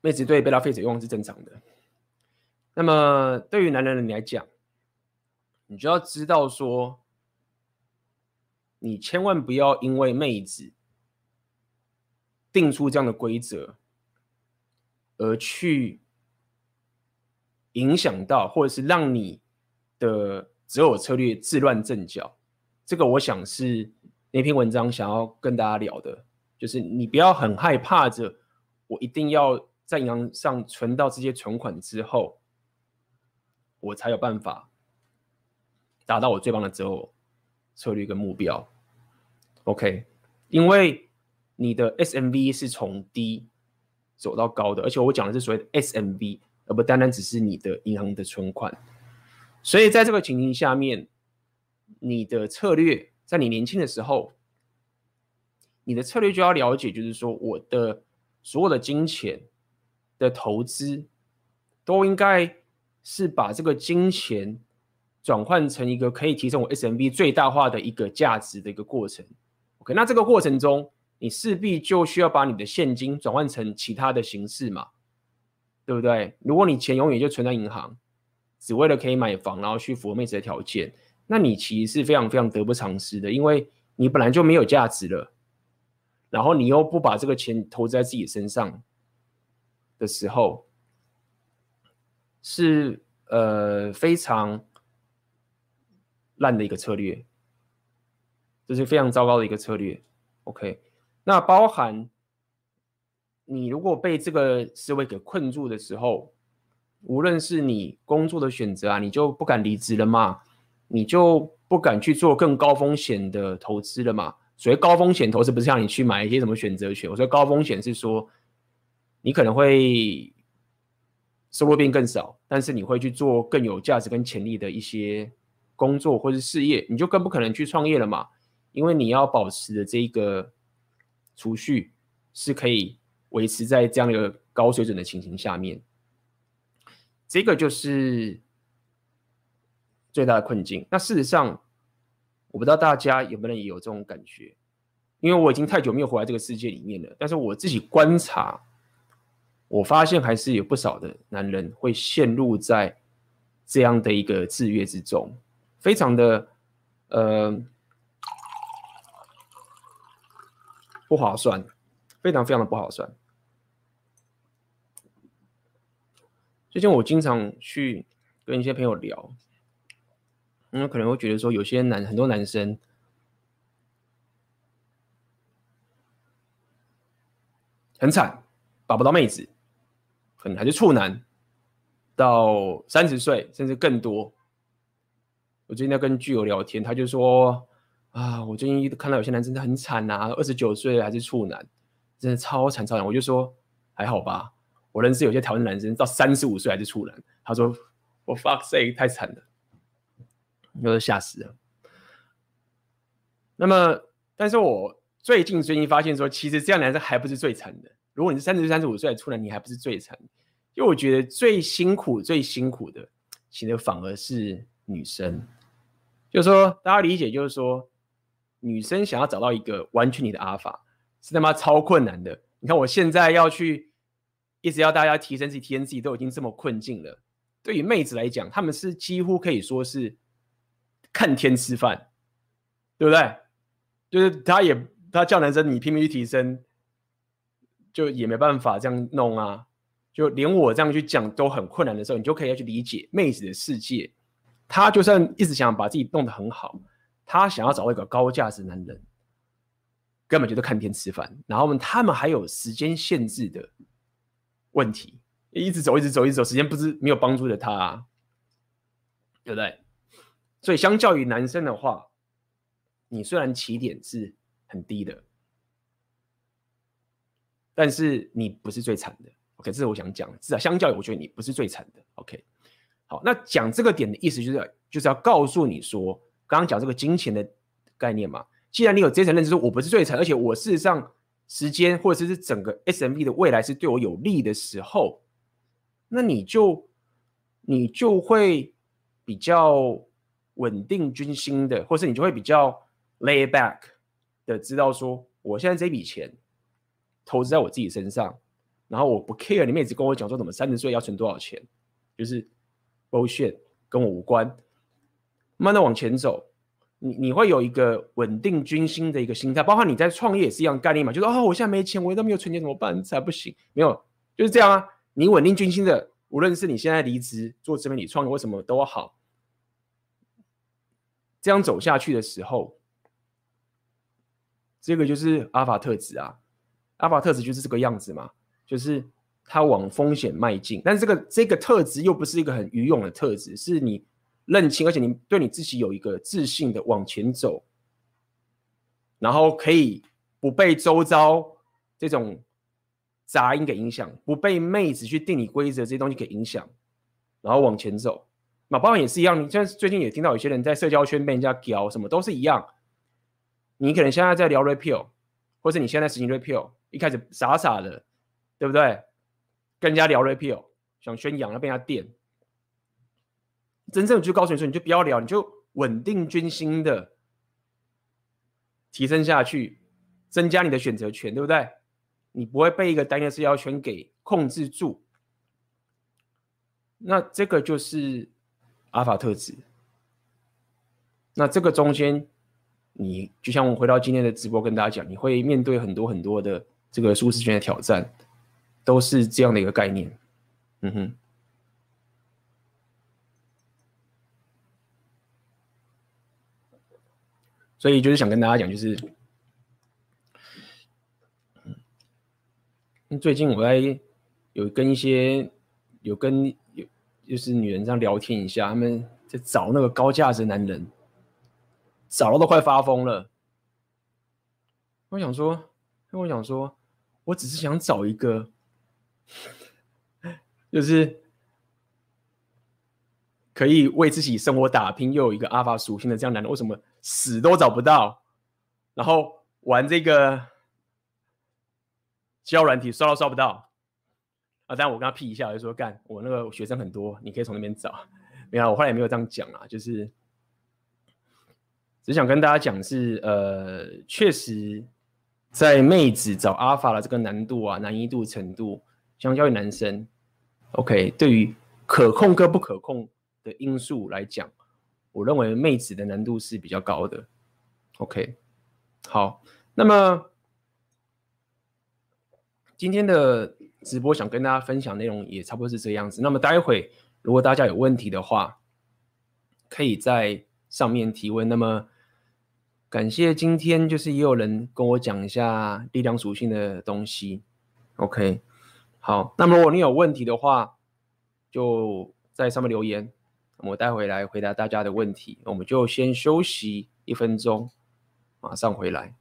妹子对贝拉菲斯欲望是正常的。那么对于男人的你来讲，你就要知道说，你千万不要因为妹子定出这样的规则，而去影响到或者是让你的只有策略自乱阵脚。这个我想是那篇文章想要跟大家聊的，就是你不要很害怕着，我一定要。在银行上存到这些存款之后，我才有办法达到我最棒的择偶策略跟目标。OK，因为你的 SMV 是从低走到高的，而且我讲的是所谓的 SMV，而不单单只是你的银行的存款。所以在这个情形下面，你的策略在你年轻的时候，你的策略就要了解，就是说我的所有的金钱。的投资都应该是把这个金钱转换成一个可以提升我 SMB 最大化的一个价值的一个过程。OK，那这个过程中你势必就需要把你的现金转换成其他的形式嘛，对不对？如果你钱永远就存在银行，只为了可以买房，然后去符合妹子的条件，那你其实是非常非常得不偿失的，因为你本来就没有价值了，然后你又不把这个钱投资在自己身上的时候，是呃非常烂的一个策略，这是非常糟糕的一个策略。OK。那包含你如果被这个思维给困住的时候，无论是你工作的选择啊，你就不敢离职了嘛，你就不敢去做更高风险的投资了嘛。所谓高风险投资，不是像你去买一些什么选择权。我说高风险是说，你可能会收入变更少，但是你会去做更有价值跟潜力的一些工作或是事业，你就更不可能去创业了嘛，因为你要保持的这个。储蓄是可以维持在这样一个高水准的情形下面，这个就是最大的困境。那事实上，我不知道大家有没有也有这种感觉，因为我已经太久没有活在这个世界里面了。但是我自己观察，我发现还是有不少的男人会陷入在这样的一个制约之中，非常的呃。不划算，非常非常的不划算。最近我经常去跟一些朋友聊，因为，可能会觉得说，有些男很多男生很惨，找不到妹子，可能还是处男，到三十岁甚至更多。我最近在跟剧友聊天，他就说。啊！我最近看到有些男生真的很惨啊，二十九岁还是处男，真的超惨超惨。我就说还好吧，我认识有些台湾男生到三十五岁还是处男。他说我 fuck say 太惨了，我都吓死了。那么，但是我最近最近发现说，其实这样男生还不是最惨的。如果你是三十岁、三十五岁的处男，你还不是最惨。因为我觉得最辛苦、最辛苦的，其实反而是女生。就是说，大家理解，就是说。女生想要找到一个完全你的阿法，是他妈超困难的。你看我现在要去一直要大家提升自己，提升自己都已经这么困境了。对于妹子来讲，他们是几乎可以说是看天吃饭，对不对？就是他也他叫男生你拼命去提升，就也没办法这样弄啊。就连我这样去讲都很困难的时候，你就可以要去理解妹子的世界。她就算一直想把自己弄得很好。她想要找一个高价值男人，根本就是看天吃饭。然后他们还有时间限制的问题，一直走，一直走，一直走，时间不是没有帮助的他啊，对不对？所以相较于男生的话，你虽然起点是很低的，但是你不是最惨的。OK，这是我想讲的。至少相较于，我觉得你不是最惨的。OK，好，那讲这个点的意思就是，就是要告诉你说。刚刚讲这个金钱的概念嘛，既然你有这层认知，说我不是最惨，而且我事实上时间或者是整个 SMB 的未来是对我有利的时候，那你就你就会比较稳定军心的，或是你就会比较 lay back 的知道说，我现在这笔钱投资在我自己身上，然后我不 care 你们一直跟我讲说怎么三十岁要存多少钱，就是 bullshit 跟我无关。慢慢往前走，你你会有一个稳定军心的一个心态，包括你在创业也是一样概念嘛，就是哦，我现在没钱，我都没有存钱，怎么办？才不行，没有，就是这样啊。你稳定军心的，无论是你现在离职做自媒体创业，为什么都好，这样走下去的时候，这个就是阿法特质啊。阿法特质就是这个样子嘛，就是他往风险迈进，但是这个这个特质又不是一个很愚勇的特质，是你。认清，而且你对你自己有一个自信的往前走，然后可以不被周遭这种杂音给影响，不被妹子去定你规则这些东西给影响，然后往前走。那包括也是一样，你像最近也听到有些人在社交圈被人家屌，什么都是一样。你可能现在在聊 repeal，或是你现在实行 repeal，一开始傻傻的，对不对？跟人家聊 repeal，想宣扬要被人家电。真正就告诉你说，你就不要聊，你就稳定军心的提升下去，增加你的选择权，对不对？你不会被一个单一的社交圈给控制住。那这个就是阿法特质。那这个中间，你就像我回到今天的直播跟大家讲，你会面对很多很多的这个舒适圈的挑战，都是这样的一个概念。嗯哼。所以就是想跟大家讲，就是，最近我在有跟一些有跟有就是女人这样聊天一下，他们在找那个高价值男人，找到都快发疯了。我想说，我想说，我只是想找一个，就是可以为自己生活打拼，又有一个阿法属性的这样男人，为什么？死都找不到，然后玩这个交软体刷都刷不到啊！但我跟他 P 一下，我就说干，我那个学生很多，你可以从那边找。没有，我后来也没有这样讲啊，就是只想跟大家讲是，呃，确实在妹子找阿法的这个难度啊、难易度程度，相较于男生，OK，对于可控跟不可控的因素来讲。我认为妹子的难度是比较高的，OK，好，那么今天的直播想跟大家分享内容也差不多是这样子。那么待会如果大家有问题的话，可以在上面提问。那么感谢今天就是也有人跟我讲一下力量属性的东西，OK，好，那么如果你有问题的话，就在上面留言。我待会来回答大家的问题，我们就先休息一分钟，马上回来。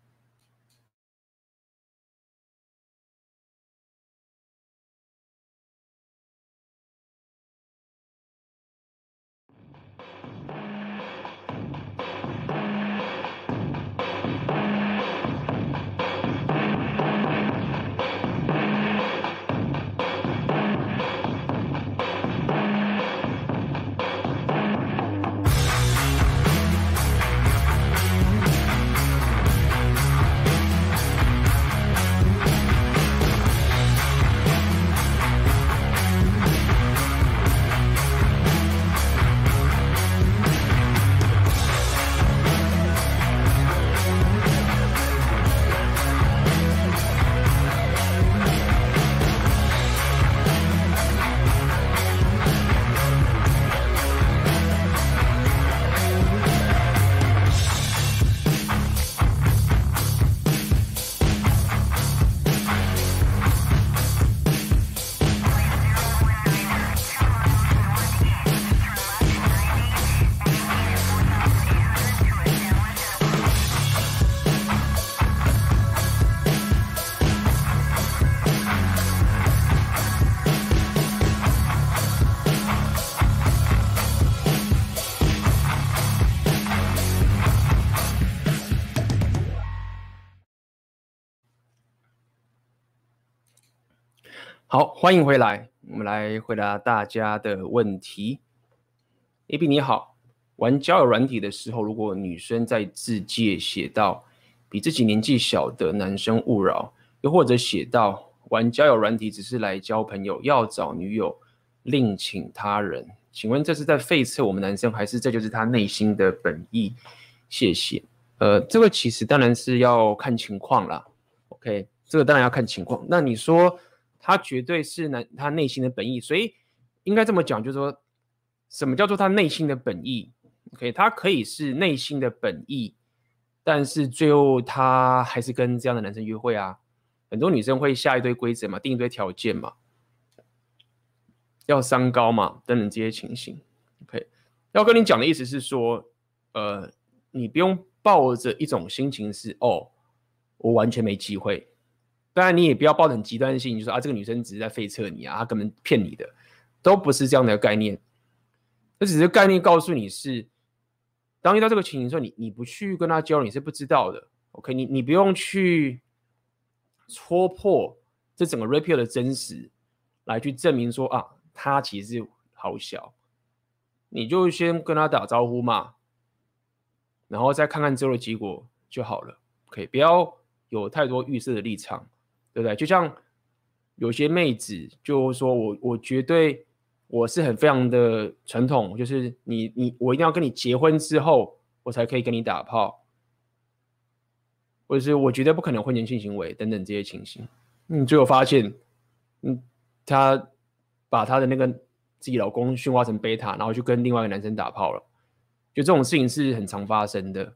欢迎回来。我们来回答大家的问题。AB 你好，玩交友软体的时候，如果女生在自介写到比自己年纪小的男生勿扰，又或者写到玩交友软体只是来交朋友，要找女友另请他人，请问这是在废测我们男生，还是这就是他内心的本意？谢谢。呃，这个其实当然是要看情况啦。OK，这个当然要看情况。那你说？他绝对是男，他内心的本意，所以应该这么讲，就是说，什么叫做他内心的本意？OK，他可以是内心的本意，但是最后他还是跟这样的男生约会啊。很多女生会下一堆规则嘛，定一堆条件嘛，要三高嘛，等等这些情形。OK，要跟你讲的意思是说，呃，你不用抱着一种心情是哦，我完全没机会。当然，你也不要抱很极端性，就说啊，这个女生只是在废测你啊，她根本骗你的，都不是这样的概念。这只是概念告诉你是，当遇到这个情形的时候，你你不去跟她交流，你是不知道的。OK，你你不用去戳破这整个 rapio 的真实，来去证明说啊，他其实好小，你就先跟他打招呼嘛，然后再看看之后的结果就好了。OK，不要。有太多预设的立场，对不对？就像有些妹子就说我我绝对我是很非常的传统，就是你你我一定要跟你结婚之后，我才可以跟你打炮，或者是我绝对不可能婚前性行为等等这些情形。你最后发现，嗯，她把她的那个自己老公驯化成贝塔，然后去跟另外一个男生打炮了，就这种事情是很常发生的。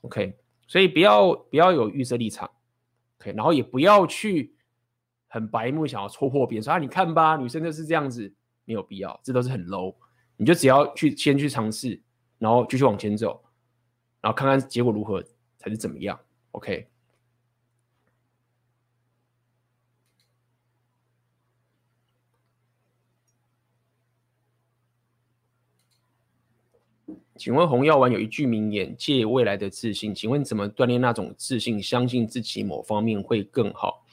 OK。所以不要不要有预设立场然后也不要去很白目想要戳破别人说啊，你看吧，女生就是这样子，没有必要，这都是很 low。你就只要去先去尝试，然后继续往前走，然后看看结果如何才是怎么样，OK。请问红药丸有一句名言：借未来的自信。请问怎么锻炼那种自信？相信自己某方面会更好。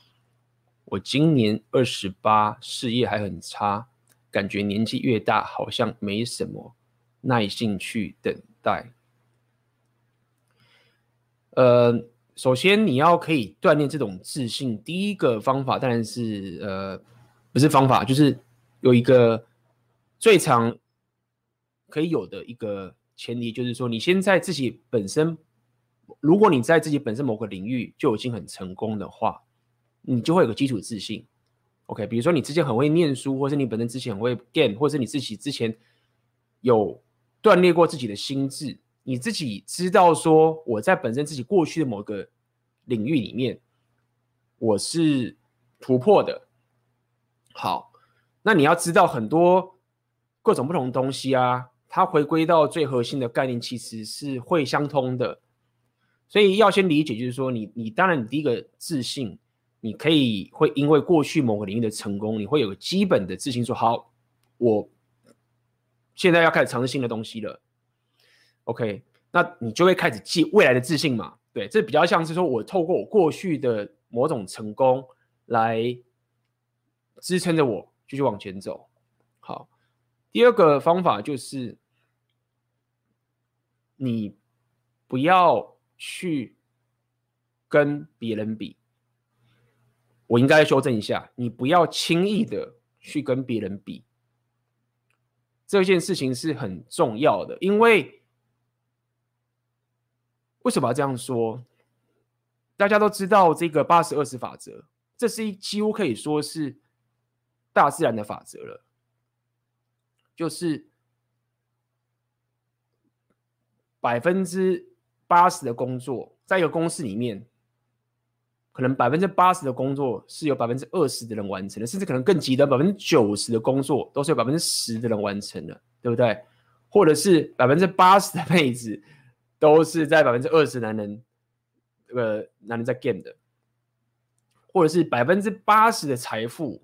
我今年二十八，事业还很差，感觉年纪越大好像没什么耐性去等待。呃，首先你要可以锻炼这种自信，第一个方法当然是呃，不是方法，就是有一个最常可以有的一个。前提就是说，你先在自己本身，如果你在自己本身某个领域就已经很成功的话，你就会有个基础自信。OK，比如说你之前很会念书，或是你本身之前很会 game，或是你自己之前有锻炼过自己的心智，你自己知道说我在本身自己过去的某个领域里面，我是突破的。好，那你要知道很多各种不同的东西啊。它回归到最核心的概念，其实是会相通的，所以要先理解，就是说你，你当然你第一个自信，你可以会因为过去某个领域的成功，你会有个基本的自信，说好，我现在要开始尝试新的东西了，OK，那你就会开始记未来的自信嘛，对，这比较像是说我透过我过去的某种成功来支撑着我继续往前走，好，第二个方法就是。你不要去跟别人比，我应该修正一下，你不要轻易的去跟别人比，这件事情是很重要的，因为为什么要这样说？大家都知道这个八十二十法则，这是一几乎可以说是大自然的法则了，就是。百分之八十的工作，在一个公司里面，可能百分之八十的工作是由百分之二十的人完成的，甚至可能更极端，百分之九十的工作都是由百分之十的人完成的，对不对？或者是百分之八十的妹子都是在百分之二十男人，这个男人在 game 的，或者是百分之八十的财富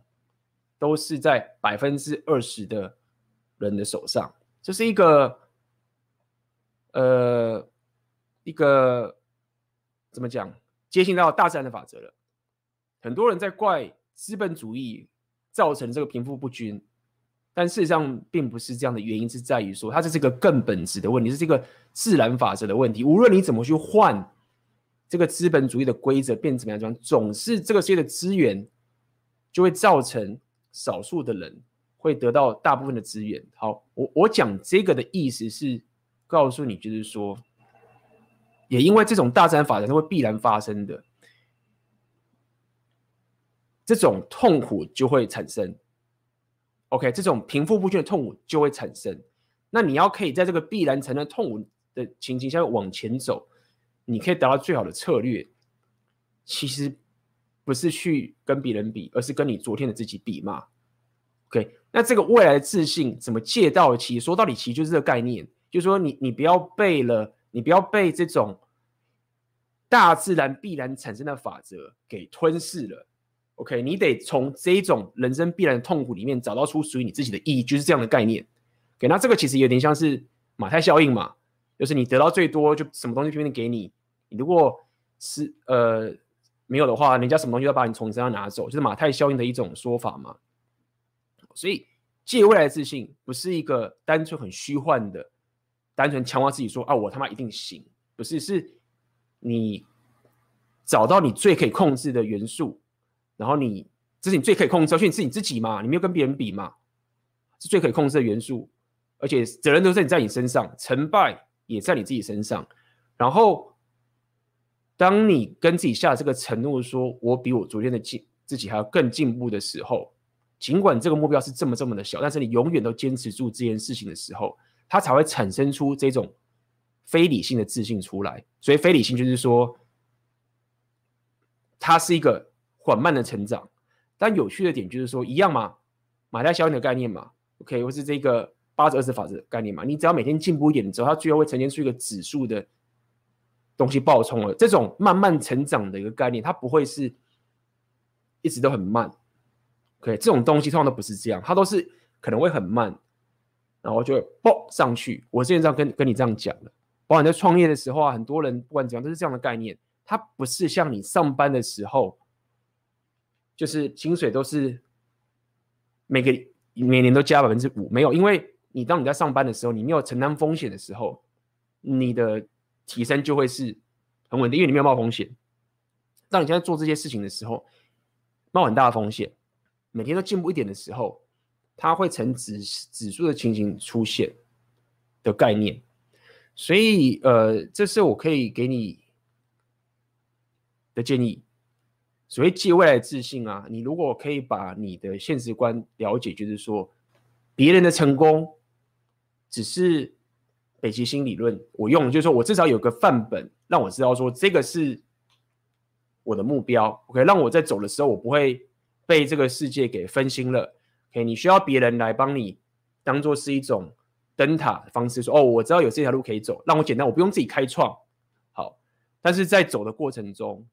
都是在百分之二十的人的手上，这是一个。呃，一个怎么讲？接近到大自然的法则了。很多人在怪资本主义造成这个贫富不均，但事实上并不是这样的。原因是在于说，它这是一个更本质的问题，是这个自然法则的问题。无论你怎么去换这个资本主义的规则，变怎么样讲，总是这个世界的资源就会造成少数的人会得到大部分的资源。好，我我讲这个的意思是。告诉你，就是说，也因为这种大自然法则它会必然发生的，这种痛苦就会产生。OK，这种贫富不均的痛苦就会产生。那你要可以在这个必然产生痛苦的情形下往前走，你可以达到最好的策略，其实不是去跟别人比，而是跟你昨天的自己比嘛。OK，那这个未来的自信怎么借到？其实说到底，其实就是这个概念。就说你，你不要被了，你不要被这种大自然必然产生的法则给吞噬了。OK，你得从这种人生必然的痛苦里面找到出属于你自己的意义，就是这样的概念。OK，那这个其实有点像是马太效应嘛，就是你得到最多就什么东西拼命给你，你如果是呃没有的话，人家什么东西要把你从你身上拿走，就是马太效应的一种说法嘛。所以借未来的自信不是一个单纯很虚幻的。单纯强化自己说啊，我他妈一定行，不是，是你找到你最可以控制的元素，然后你这是你最可以控制，而且你是你自己嘛，你没有跟别人比嘛，是最可以控制的元素，而且责任都在你在你身上，成败也在你自己身上。然后，当你跟自己下这个承诺，说我比我昨天的进自己还要更进步的时候，尽管这个目标是这么这么的小，但是你永远都坚持住这件事情的时候，它才会产生出这种非理性的自信出来。所以，非理性就是说。它是一个缓慢的成长，但有趣的点就是说，一样嘛，马太效应的概念嘛，OK，或是这个八十二十法则的概念嘛，你只要每天进步一点之后，它最后会呈现出一个指数的东西爆冲了。这种慢慢成长的一个概念，它不会是一直都很慢，OK，这种东西通常都不是这样，它都是可能会很慢，然后就会爆上去。我之前这样跟跟你这样讲的，包括你在创业的时候啊，很多人不管怎样都是这样的概念。它不是像你上班的时候，就是薪水都是每个每年都加百分之五，没有，因为你当你在上班的时候，你没有承担风险的时候，你的提升就会是很稳定，因为你没有冒风险。当你现在做这些事情的时候，冒很大的风险，每天都进步一点的时候，它会呈指指数的情形出现的概念。所以，呃，这是我可以给你。的建议，所谓借未来自信啊，你如果可以把你的现实观了解，就是说别人的成功只是北极星理论，我用就是说我至少有个范本，让我知道说这个是我的目标，OK，让我在走的时候我不会被这个世界给分心了，OK，你需要别人来帮你当做是一种灯塔的方式，说哦，我知道有这条路可以走，让我简单，我不用自己开创，好，但是在走的过程中。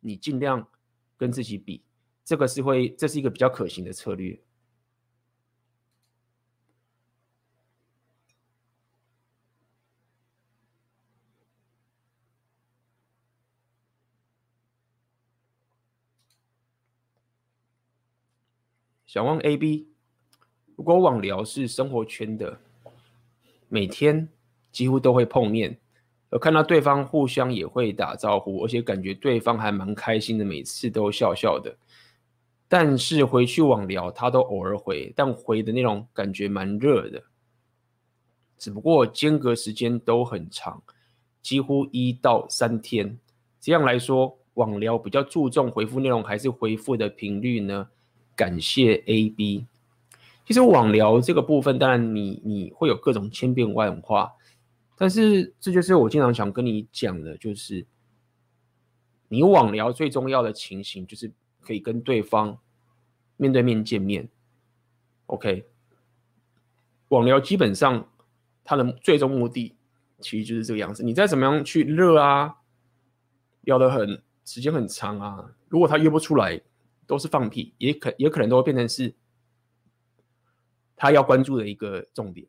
你尽量跟自己比，这个是会，这是一个比较可行的策略。想问 AB，如果网聊是生活圈的，每天几乎都会碰面。有看到对方互相也会打招呼，而且感觉对方还蛮开心的，每次都笑笑的。但是回去网聊，他都偶尔回，但回的内容感觉蛮热的。只不过间隔时间都很长，几乎一到三天。这样来说，网聊比较注重回复内容，还是回复的频率呢？感谢 AB。其实网聊这个部分，当然你你会有各种千变万化。但是这就是我经常想跟你讲的，就是你网聊最重要的情形，就是可以跟对方面对面见面。OK，网聊基本上它的最终目的其实就是这个样子。你再怎么样去热啊，聊得很时间很长啊，如果他约不出来，都是放屁，也可也可能都会变成是他要关注的一个重点。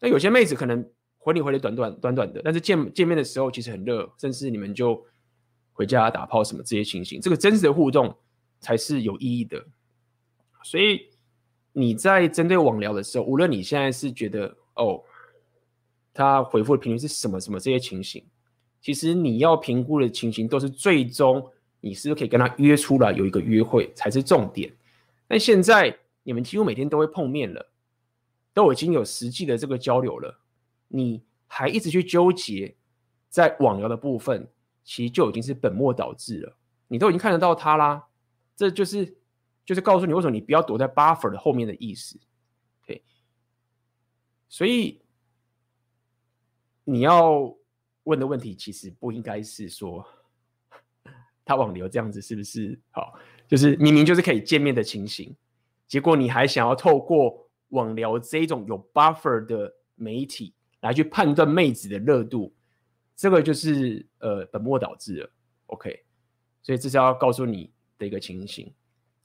那有些妹子可能。回你回的短短短短的，但是见见面的时候其实很热，甚至你们就回家打炮什么这些情形，这个真实的互动才是有意义的。所以你在针对网聊的时候，无论你现在是觉得哦，他回复的频率是什么什么这些情形，其实你要评估的情形都是最终你是不是可以跟他约出来有一个约会才是重点。但现在你们几乎每天都会碰面了，都已经有实际的这个交流了。你还一直去纠结在网聊的部分，其实就已经是本末倒置了。你都已经看得到他啦，这就是就是告诉你为什么你不要躲在 buffer 的后面的意思。对，所以你要问的问题其实不应该是说他网聊这样子是不是好，就是明明就是可以见面的情形，结果你还想要透过网聊这种有 buffer 的媒体。来去判断妹子的热度，这个就是呃本末倒置了。OK，所以这是要告诉你的一个情形，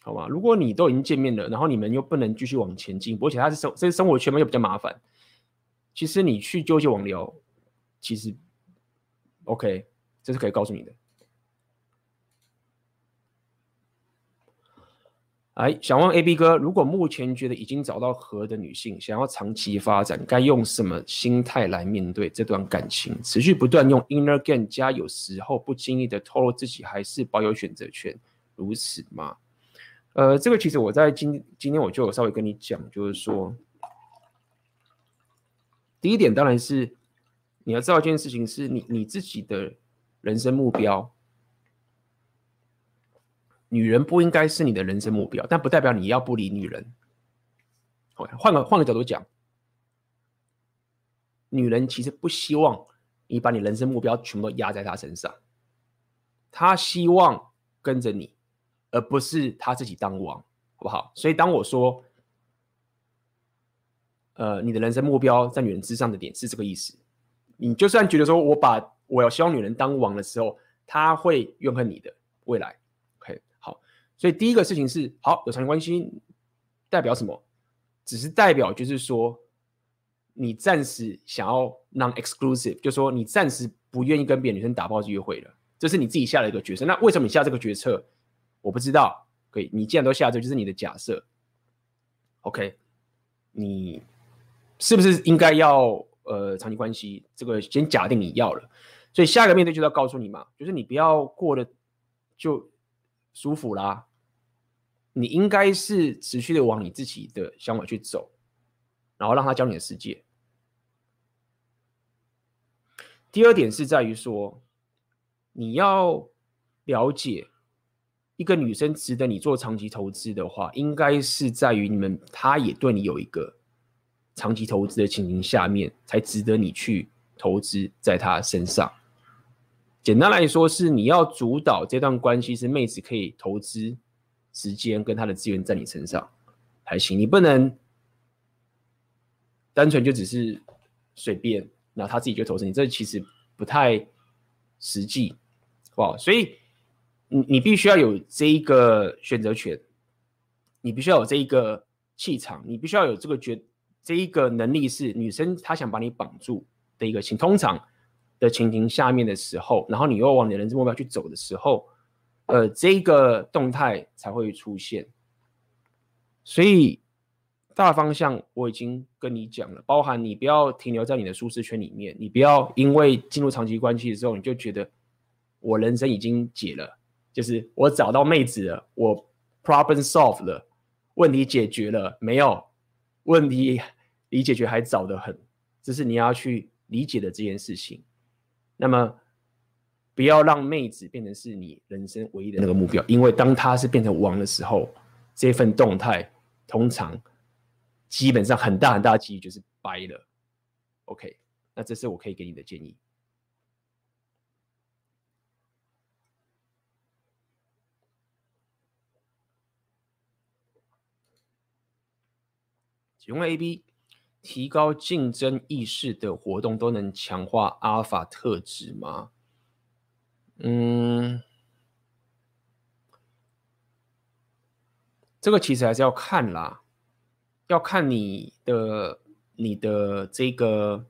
好吗？如果你都已经见面了，然后你们又不能继续往前进，而且他是生这生活圈嘛又比较麻烦，其实你去纠结网聊，其实 OK，这是可以告诉你的。哎，想问 AB 哥，如果目前觉得已经找到合的女性，想要长期发展，该用什么心态来面对这段感情？持续不断用 inner game 加，有时候不经意的透露自己还是保有选择权，如此吗？呃，这个其实我在今今天我就有稍微跟你讲，就是说，第一点当然是你要知道一件事情，是你你自己的人生目标。女人不应该是你的人生目标，但不代表你要不理女人。换个换个角度讲，女人其实不希望你把你人生目标全部都压在她身上，她希望跟着你，而不是她自己当王，好不好？所以当我说，呃，你的人生目标在女人之上的点是这个意思。你就算觉得说我把我要希望女人当王的时候，她会怨恨你的未来。所以第一个事情是，好，有长期关系代表什么？只是代表就是说，你暂时想要 non-exclusive，就是说你暂时不愿意跟别的女生打炮约会了，这是你自己下的一个决策。那为什么你下这个决策？我不知道。可以，你既然都下这，就是你的假设。OK，你是不是应该要呃长期关系？这个先假定你要了。所以下一个面对就要告诉你嘛，就是你不要过得就舒服啦。你应该是持续的往你自己的想法去走，然后让他教你的世界。第二点是在于说，你要了解一个女生值得你做长期投资的话，应该是在于你们她也对你有一个长期投资的情形下面，才值得你去投资在她身上。简单来说，是你要主导这段关系，是妹子可以投资。时间跟他的资源在你身上还行，你不能单纯就只是随便，然后他自己就投资你，这其实不太实际，好，所以你你必须要有这一个选择权，你必须要有这一个气场，你必须要有这个决这一个能力，是女生她想把你绑住的一个情，通常的情形下面的时候，然后你又往你的人生目标去走的时候。呃，这个动态才会出现，所以大方向我已经跟你讲了，包含你不要停留在你的舒适圈里面，你不要因为进入长期关系的时候，你就觉得我人生已经解了，就是我找到妹子了，我 problem solved 了，问题解决了，没有问题离解决还早得很，这是你要去理解的这件事情。那么。不要让妹子变成是你人生唯一的那个目标，因为当她是变成王的时候，这份动态通常基本上很大很大的几率就是掰了。OK，那这是我可以给你的建议。请问 AB，提高竞争意识的活动都能强化阿尔法特质吗？嗯，这个其实还是要看啦，要看你的你的这个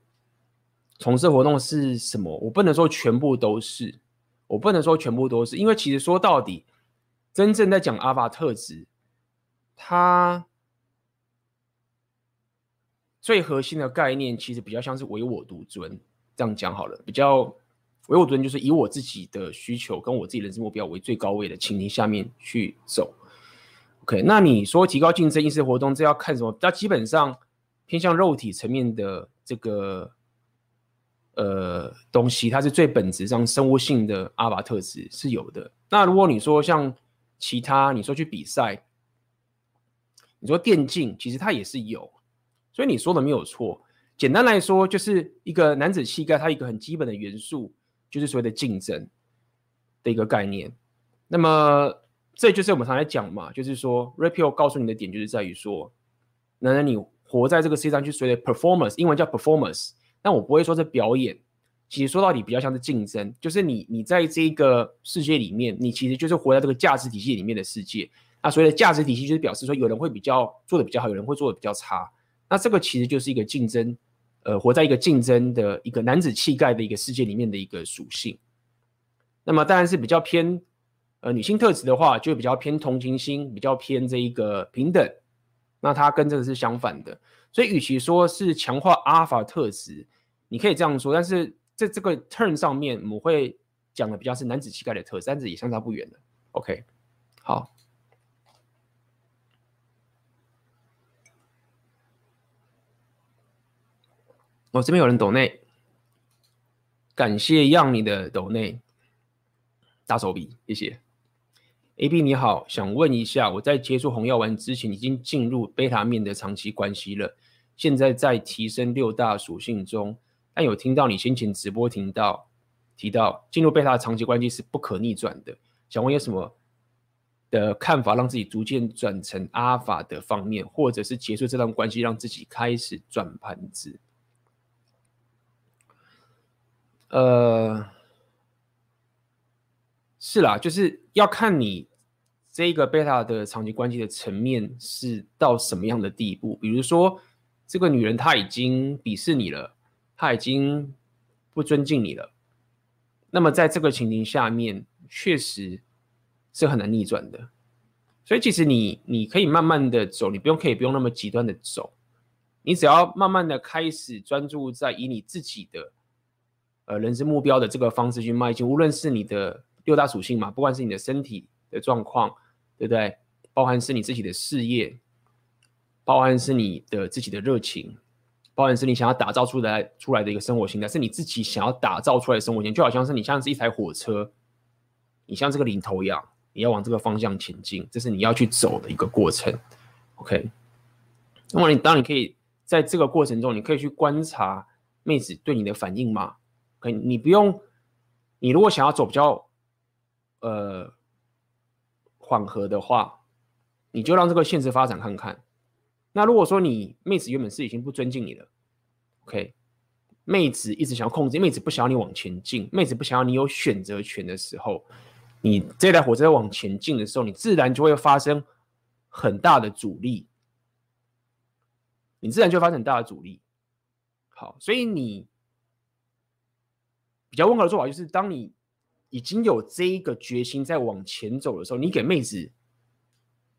从事活动是什么。我不能说全部都是，我不能说全部都是，因为其实说到底，真正在讲阿法特质，它最核心的概念其实比较像是唯我独尊，这样讲好了，比较。唯我独尊就是以我自己的需求跟我自己人生目标为最高位的情形下面去走。OK，那你说提高竞争意识活动，这要看什么？它基本上偏向肉体层面的这个呃东西，它是最本质上生物性的阿法特质是有的。那如果你说像其他，你说去比赛，你说电竞，其实它也是有，所以你说的没有错。简单来说，就是一个男子气概，它一个很基本的元素。就是所谓的竞争的一个概念，那么这就是我们常来讲嘛，就是说，Rapio 告诉你的点就是在于说，男人你活在这个世界上，就所谓的 performance，英文叫 performance，但我不会说是表演，其实说到底比较像是竞争，就是你你在这个世界里面，你其实就是活在这个价值体系里面的世界。那所谓的价值体系就是表示说，有人会比较做的比较好，有人会做的比较差，那这个其实就是一个竞争。呃，活在一个竞争的一个男子气概的一个世界里面的一个属性，那么当然是比较偏呃，女性特质的话，就比较偏同情心，比较偏这一个平等。那它跟这个是相反的，所以与其说是强化阿尔法特质，你可以这样说，但是在这个 turn 上面，我们会讲的比较是男子气概的特质，但是也相差不远的。OK，好。哦、这边有人抖内，感谢让你的抖内，大手笔，谢谢。A B 你好，想问一下，我在接触红药丸之前已经进入贝塔面的长期关系了，现在在提升六大属性中，但有听到你先前直播听到提到进入贝塔长期关系是不可逆转的，想问有什么的看法，让自己逐渐转成阿法的方面，或者是结束这段关系，让自己开始转盘子？呃，是啦，就是要看你。这个贝塔的长期关系的层面是到什么样的地步？比如说，这个女人她已经鄙视你了，她已经不尊敬你了。那么在这个情形下面，确实是很难逆转的。所以其实你你可以慢慢的走，你不用可以不用那么极端的走，你只要慢慢的开始专注在以你自己的呃人生目标的这个方式去迈进，无论是你的六大属性嘛，不管是你的身体。的状况，对不对？包含是你自己的事业，包含是你的自己的热情，包含是你想要打造出来出来的一个生活形态，是你自己想要打造出来的生活形态，就好像是你像是一台火车，你像这个领头羊，你要往这个方向前进，这是你要去走的一个过程。OK，那么你当你可以在这个过程中，你可以去观察妹子对你的反应嘛可以你不用，你如果想要走比较，呃。缓和的话，你就让这个现实发展看看。那如果说你妹子原本是已经不尊敬你了，OK，妹子一直想要控制，妹子不想要你往前进，妹子不想要你有选择权的时候，你这台火车往前进的时候，你自然就会发生很大的阻力，你自然就发生很大的阻力。好，所以你比较温和的做法就是，当你。已经有这一个决心在往前走的时候，你给妹子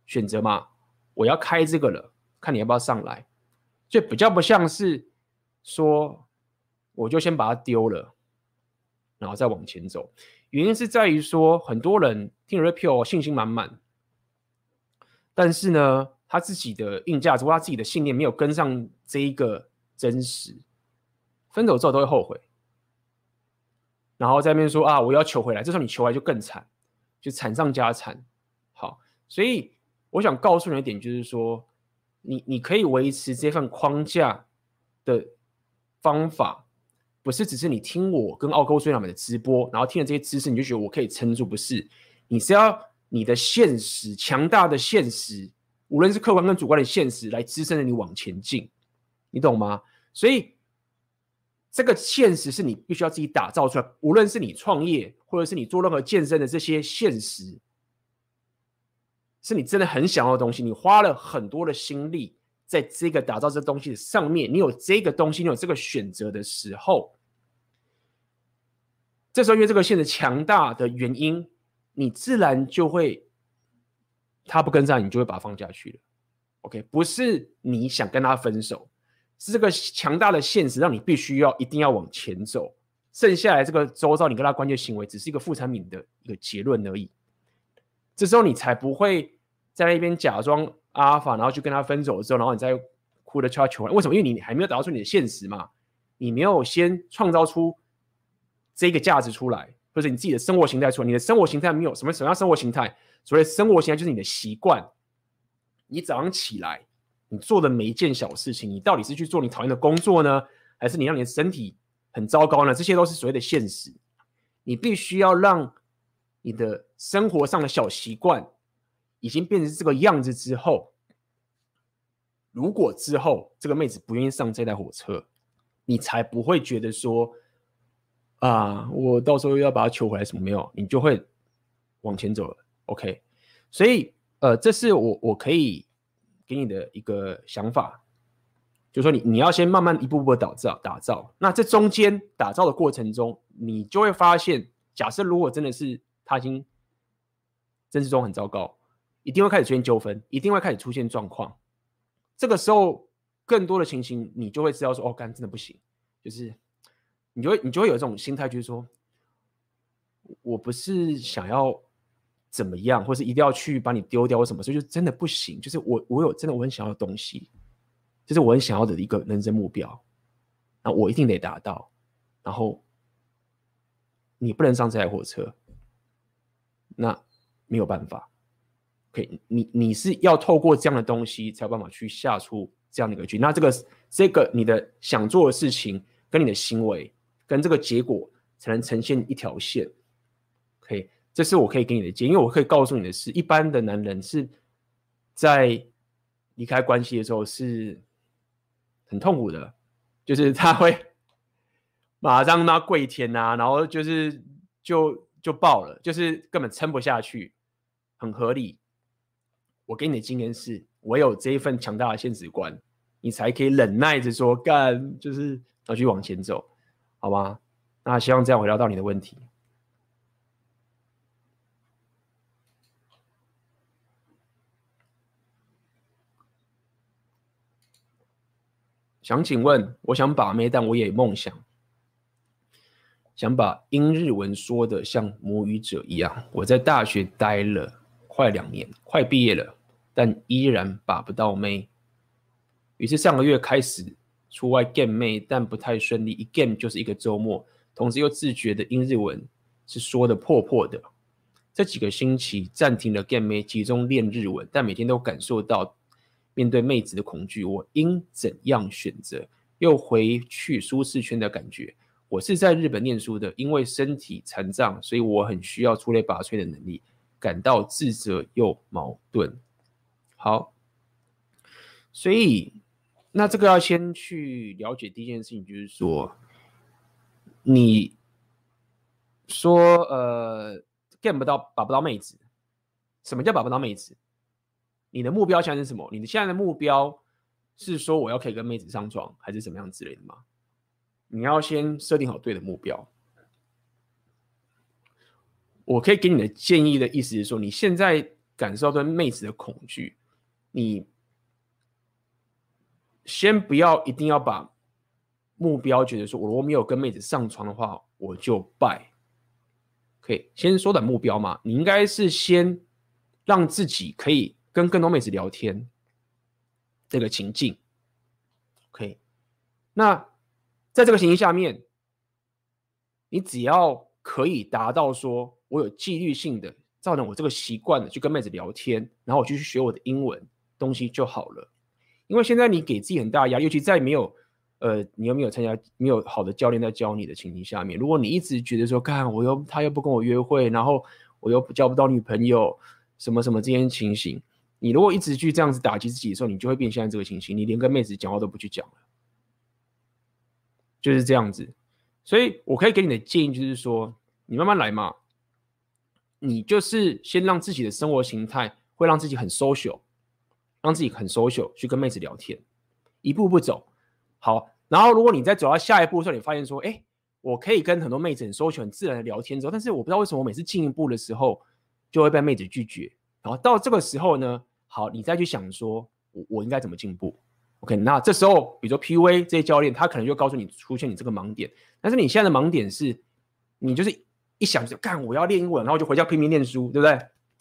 选择嘛？我要开这个了，看你要不要上来。就比较不像是说，我就先把它丢了，然后再往前走。原因是在于说，很多人听了 Repeal 信心满满，但是呢，他自己的硬价值或他自己的信念没有跟上这一个真实，分手之后都会后悔。然后在那边说啊，我要求回来，这时候你求回来就更惨，就惨上加惨。好，所以我想告诉你一点，就是说，你你可以维持这份框架的方法，不是只是你听我跟奥勾最两美的直播，然后听了这些知识，你就觉得我可以撑住，不是？你是要你的现实，强大的现实，无论是客观跟主观的现实，来支撑着你往前进，你懂吗？所以。这个现实是你必须要自己打造出来，无论是你创业，或者是你做任何健身的这些现实，是你真的很想要的东西。你花了很多的心力在这个打造这东西的上面，你有这个东西，你有这个选择的时候，这时候因为这个现实强大的原因，你自然就会，他不跟上，你就会把他放下去了。OK，不是你想跟他分手。是这个强大的现实，让你必须要一定要往前走。剩下来这个周遭你跟他关键行为，只是一个副产品的一个结论而已。这时候你才不会在那边假装阿尔法，然后去跟他分手之后，然后你再哭着求他求来。为什么？因为你还没有打造出你的现实嘛，你没有先创造出这个价值出来，或者你自己的生活形态出来。你的生活形态没有什么什么样生活形态？所谓生活形态就是你的习惯。你早上起来。你做的每一件小事情，你到底是去做你讨厌的工作呢，还是你让你的身体很糟糕呢？这些都是所谓的现实。你必须要让你的生活上的小习惯已经变成这个样子之后，如果之后这个妹子不愿意上这台火车，你才不会觉得说啊，我到时候又要把她求回来什么没有，你就会往前走了。OK，所以呃，这是我我可以。给你的一个想法，就是说你你要先慢慢一步步打造打造。那这中间打造的过程中，你就会发现，假设如果真的是他已经真实中很糟糕，一定会开始出现纠纷，一定会开始出现状况。这个时候，更多的情形，你就会知道说，哦，干真的不行，就是你就会你就会有这种心态，就是说，我不是想要怎么样，或是一定要去把你丢掉或什么，所以就真的不行。就是我我有真的我很想要的东西，就是我很想要的一个人生目标，那我一定得达到，然后你不能上这台火车。那没有办法，OK，你你是要透过这样的东西才有办法去下出这样的一个局。那这个这个你的想做的事情跟你的行为跟这个结果才能呈现一条线。OK，这是我可以给你的建议，因为我可以告诉你的是，一般的男人是在离开关系的时候是很痛苦的，就是他会马上他跪天啊，然后就是就。就爆了，就是根本撑不下去，很合理。我给你的经验是，唯有这一份强大的现实观，你才可以忍耐着说干，就是要去往前走，好吗？那希望这样回答到你的问题。想请问，我想把妹，但我也有梦想。想把英日文说的像母语者一样。我在大学待了快两年，快毕业了，但依然把不到妹。于是上个月开始出外 game 妹，但不太顺利，一 game 就是一个周末。同时又自觉的英日文是说的破破的。这几个星期暂停了 game 妹，集中练日文，但每天都感受到面对妹子的恐惧。我应怎样选择又回去舒适圈的感觉？我是在日本念书的，因为身体残障，所以我很需要出类拔萃的能力，感到自责又矛盾。好，所以那这个要先去了解第一件事情，就是说，你说呃，get 不到，把不到妹子，什么叫把不到妹子？你的目标现在是什么？你的现在的目标是说我要可以跟妹子上床，还是怎么样之类的吗？你要先设定好对的目标。我可以给你的建议的意思是说，你现在感受到对妹子的恐惧，你先不要一定要把目标觉得说，我如果没有跟妹子上床的话，我就败。可以先缩短目标嘛？你应该是先让自己可以跟更多妹子聊天，这个情境。OK，那。在这个情形下面，你只要可以达到说，我有纪律性的造成我这个习惯的去跟妹子聊天，然后我就去学我的英文东西就好了。因为现在你给自己很大压力，尤其在没有呃，你又没有参加没有好的教练在教你的情形下面，如果你一直觉得说，看我又他又不跟我约会，然后我又交不到女朋友，什么什么这些情形，你如果一直去这样子打击自己的时候，你就会变现在这个情形，你连跟妹子讲话都不去讲了。就是这样子，所以我可以给你的建议就是说，你慢慢来嘛。你就是先让自己的生活形态会让自己很 social，让自己很 social 去跟妹子聊天，一步步走。好，然后如果你再走到下一步的时候，你发现说，哎，我可以跟很多妹子很 social 很自然的聊天之后，但是我不知道为什么我每次进一步的时候就会被妹子拒绝。然后到这个时候呢，好，你再去想说，我我应该怎么进步？OK，那这时候，比如说 PUA 这些教练，他可能就告诉你出现你这个盲点。但是你现在的盲点是，你就是一想就干，我要练英文，然后就回家拼命念书，对不对？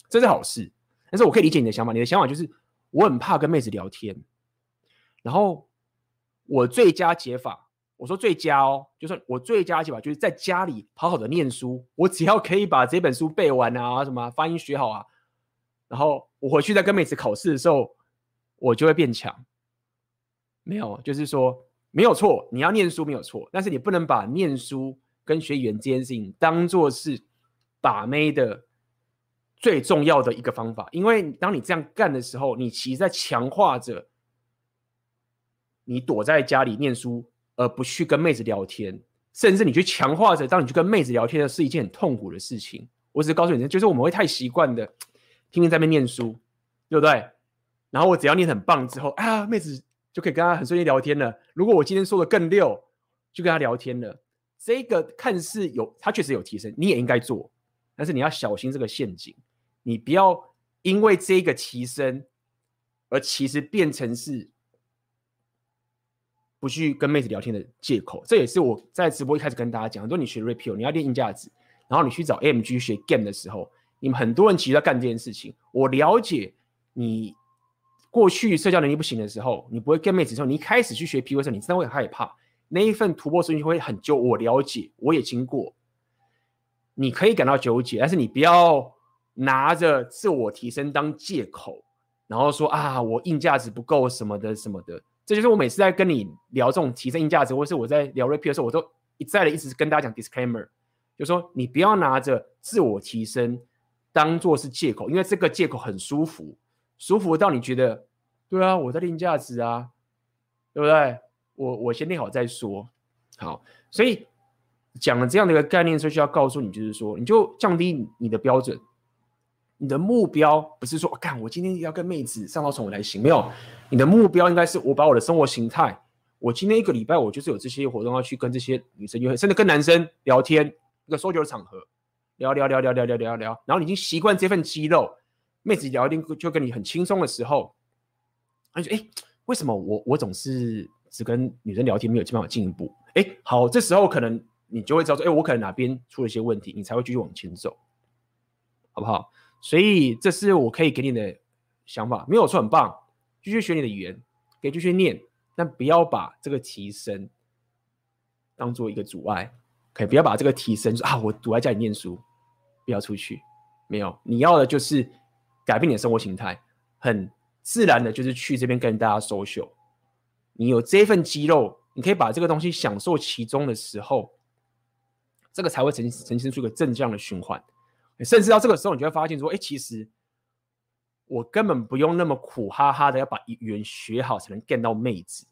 这是好事。但是我可以理解你的想法，你的想法就是我很怕跟妹子聊天。然后我最佳解法，我说最佳哦，就是我最佳解法就是在家里好好的念书。我只要可以把这本书背完啊，什么发音学好啊，然后我回去再跟妹子考试的时候，我就会变强。没有，就是说没有错，你要念书没有错，但是你不能把念书跟学语言这件事情当做是把妹的最重要的一个方法，因为当你这样干的时候，你其实在强化着你躲在家里念书，而不去跟妹子聊天，甚至你去强化着当你去跟妹子聊天的是一件很痛苦的事情。我只是告诉你，就是我们会太习惯的天天在那边念书，对不对？然后我只要念很棒之后啊，妹子。就可以跟他很顺利聊天了。如果我今天说的更溜，就跟他聊天了。这个看似有，他确实有提升，你也应该做，但是你要小心这个陷阱。你不要因为这个提升，而其实变成是不去跟妹子聊天的借口。这也是我在直播一开始跟大家讲，很多你学 Rapio，你要练硬价值，然后你去找 mg 学 Game 的时候，你们很多人其实在干这件事情。我了解你过去社交能力不行的时候，你不会 get 妹子的时候，你一开始去学 P 的时候，你真的会很害怕，那一份突破顺序会很久。我了解，我也经过。你可以感到纠结，但是你不要拿着自我提升当借口，然后说啊，我硬价值不够什么的什么的。这就是我每次在跟你聊这种提升硬价值，或是我在聊 rap 的时候，我都一再的一直跟大家讲 disclaimer，就是说你不要拿着自我提升当做是借口，因为这个借口很舒服，舒服到你觉得，对啊，我在练价值啊，对不对？我我先练好再说。好，所以。讲了这样的一个概念，所以需要告诉你，就是说，你就降低你的标准，你的目标不是说，干，我今天要跟妹子上到床我才行，没有，你的目标应该是我把我的生活形态，我今天一个礼拜我就是有这些活动要去跟这些女生约会，甚至跟男生聊天，一个社交的场合，聊聊聊聊聊聊聊聊，然后你已经习惯这份肌肉，妹子聊天就跟你很轻松的时候，你说，哎，为什么我我总是只跟女生聊天，没有办法进一步？哎，好，这时候可能。你就会知道说，哎，我可能哪边出了一些问题，你才会继续往前走，好不好？所以这是我可以给你的想法，没有错，很棒，继续学你的语言，可以继续念，但不要把这个提升当做一个阻碍，可以不要把这个提升说啊，我躲在家里念书，不要出去，没有，你要的就是改变你的生活形态，很自然的就是去这边跟大家 social，你有这份肌肉，你可以把这个东西享受其中的时候。这个才会呈呈现出一个正向的循环，甚至到这个时候，你就会发现说，哎，其实我根本不用那么苦哈哈的要把语言学好才能 get 到妹子。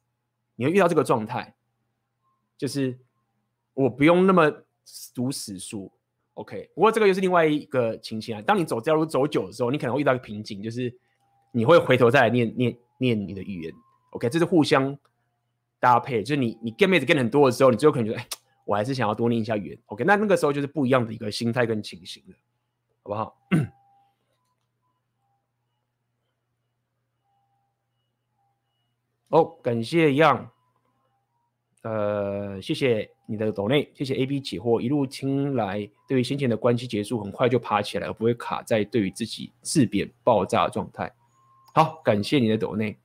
你会遇到这个状态，就是我不用那么读死书，OK。不过这个又是另外一个情形啊。当你走这条路走久的时候，你可能会遇到一个瓶颈，就是你会回头再来念念念你的语言，OK。这是互相搭配，就是你你 get 妹子 get 很多的时候，你最后可能觉得，哎。我还是想要多念一下语言，OK？那那个时候就是不一样的一个心态跟情形了，好不好？哦，感谢 Young，呃，谢谢你的抖内，谢谢 AB 解惑，一路听来，对于先前的关系结束，很快就爬起来，而不会卡在对于自己自贬爆炸状态。好，感谢你的抖内。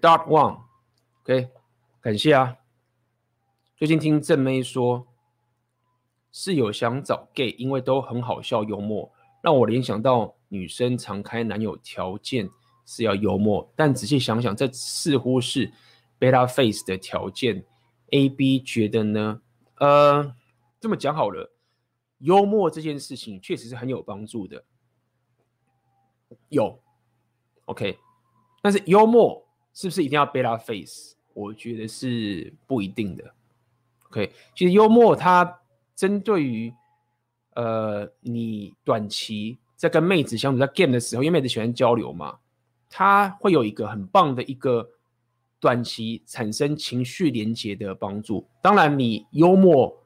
Dot one，OK，感谢啊。最近听正妹说，室友想找 gay，因为都很好笑幽默，让我联想到女生常开男友条件是要幽默，但仔细想想，这似乎是 beta face 的条件。A B 觉得呢？呃，这么讲好了，幽默这件事情确实是很有帮助的，有，OK，但是幽默。是不是一定要 beta face？我觉得是不一定的。OK，其实幽默它针对于呃你短期在跟妹子相处在 game 的时候，因为妹子喜欢交流嘛，她会有一个很棒的一个短期产生情绪连接的帮助。当然，你幽默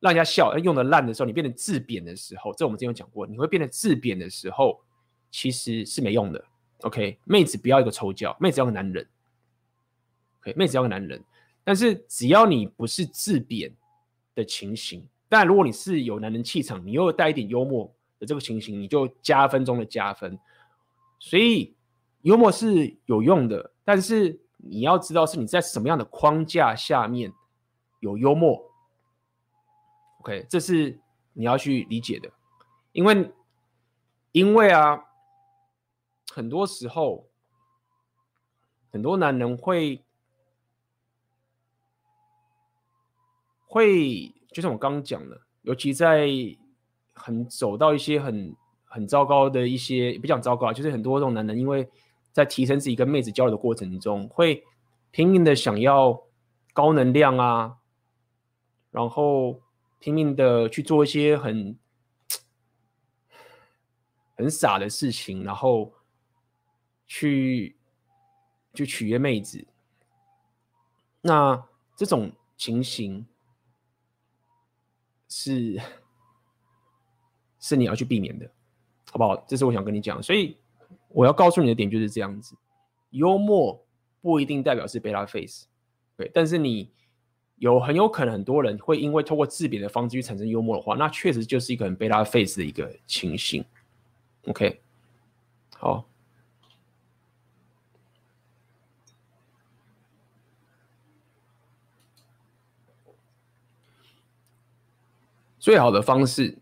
让人家笑，用的烂的时候，你变得自贬的时候，这我们之前有讲过，你会变得自贬的时候，其实是没用的。OK，妹子不要一个臭叫，妹子要个男人。OK，妹子要个男人。但是只要你不是自贬的情形，但如果你是有男人气场，你又带一点幽默的这个情形，你就加分中的加分。所以幽默是有用的，但是你要知道是你在什么样的框架下面有幽默。OK，这是你要去理解的，因为因为啊。很多时候，很多男人会会，就像我刚刚讲的，尤其在很走到一些很很糟糕的一些，不讲糟糕，就是很多这种男人，因为在提升自己跟妹子交流的过程中，会拼命的想要高能量啊，然后拼命的去做一些很很傻的事情，然后。去去取悦妹子，那这种情形是是你要去避免的，好不好？这是我想跟你讲，所以我要告诉你的点就是这样子，幽默不一定代表是 beta face，对，但是你。有很有可能很多人会因为透过自贬的方式去产生幽默的话，那确实就是一个很 beta face 的一个情形。OK，好，最好的方式，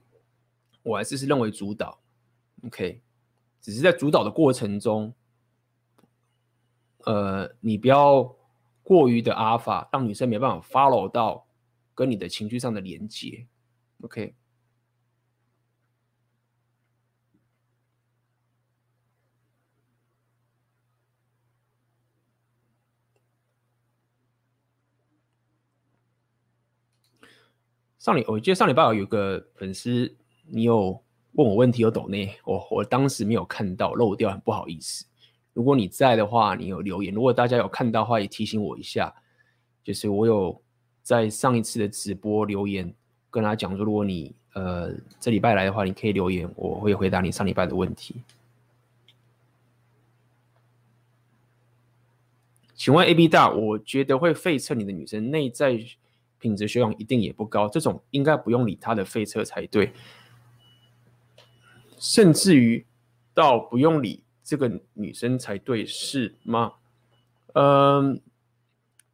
我还是是认为主导。OK，只是在主导的过程中，呃，你不要。过于的阿法，让女生没办法 follow 到跟你的情绪上的连接。OK，上礼我记得上礼拜有个粉丝，你有问我问题有抖内，我我当时没有看到漏掉，很不好意思。如果你在的话，你有留言。如果大家有看到的话，也提醒我一下。就是我有在上一次的直播留言，跟他讲说，如果你呃这礼拜来的话，你可以留言，我会回答你上礼拜的问题。请问 AB 大，我觉得会废车你的女生内在品质修养一定也不高，这种应该不用理他的废车才对，甚至于到不用理。这个女生才对，是吗？嗯，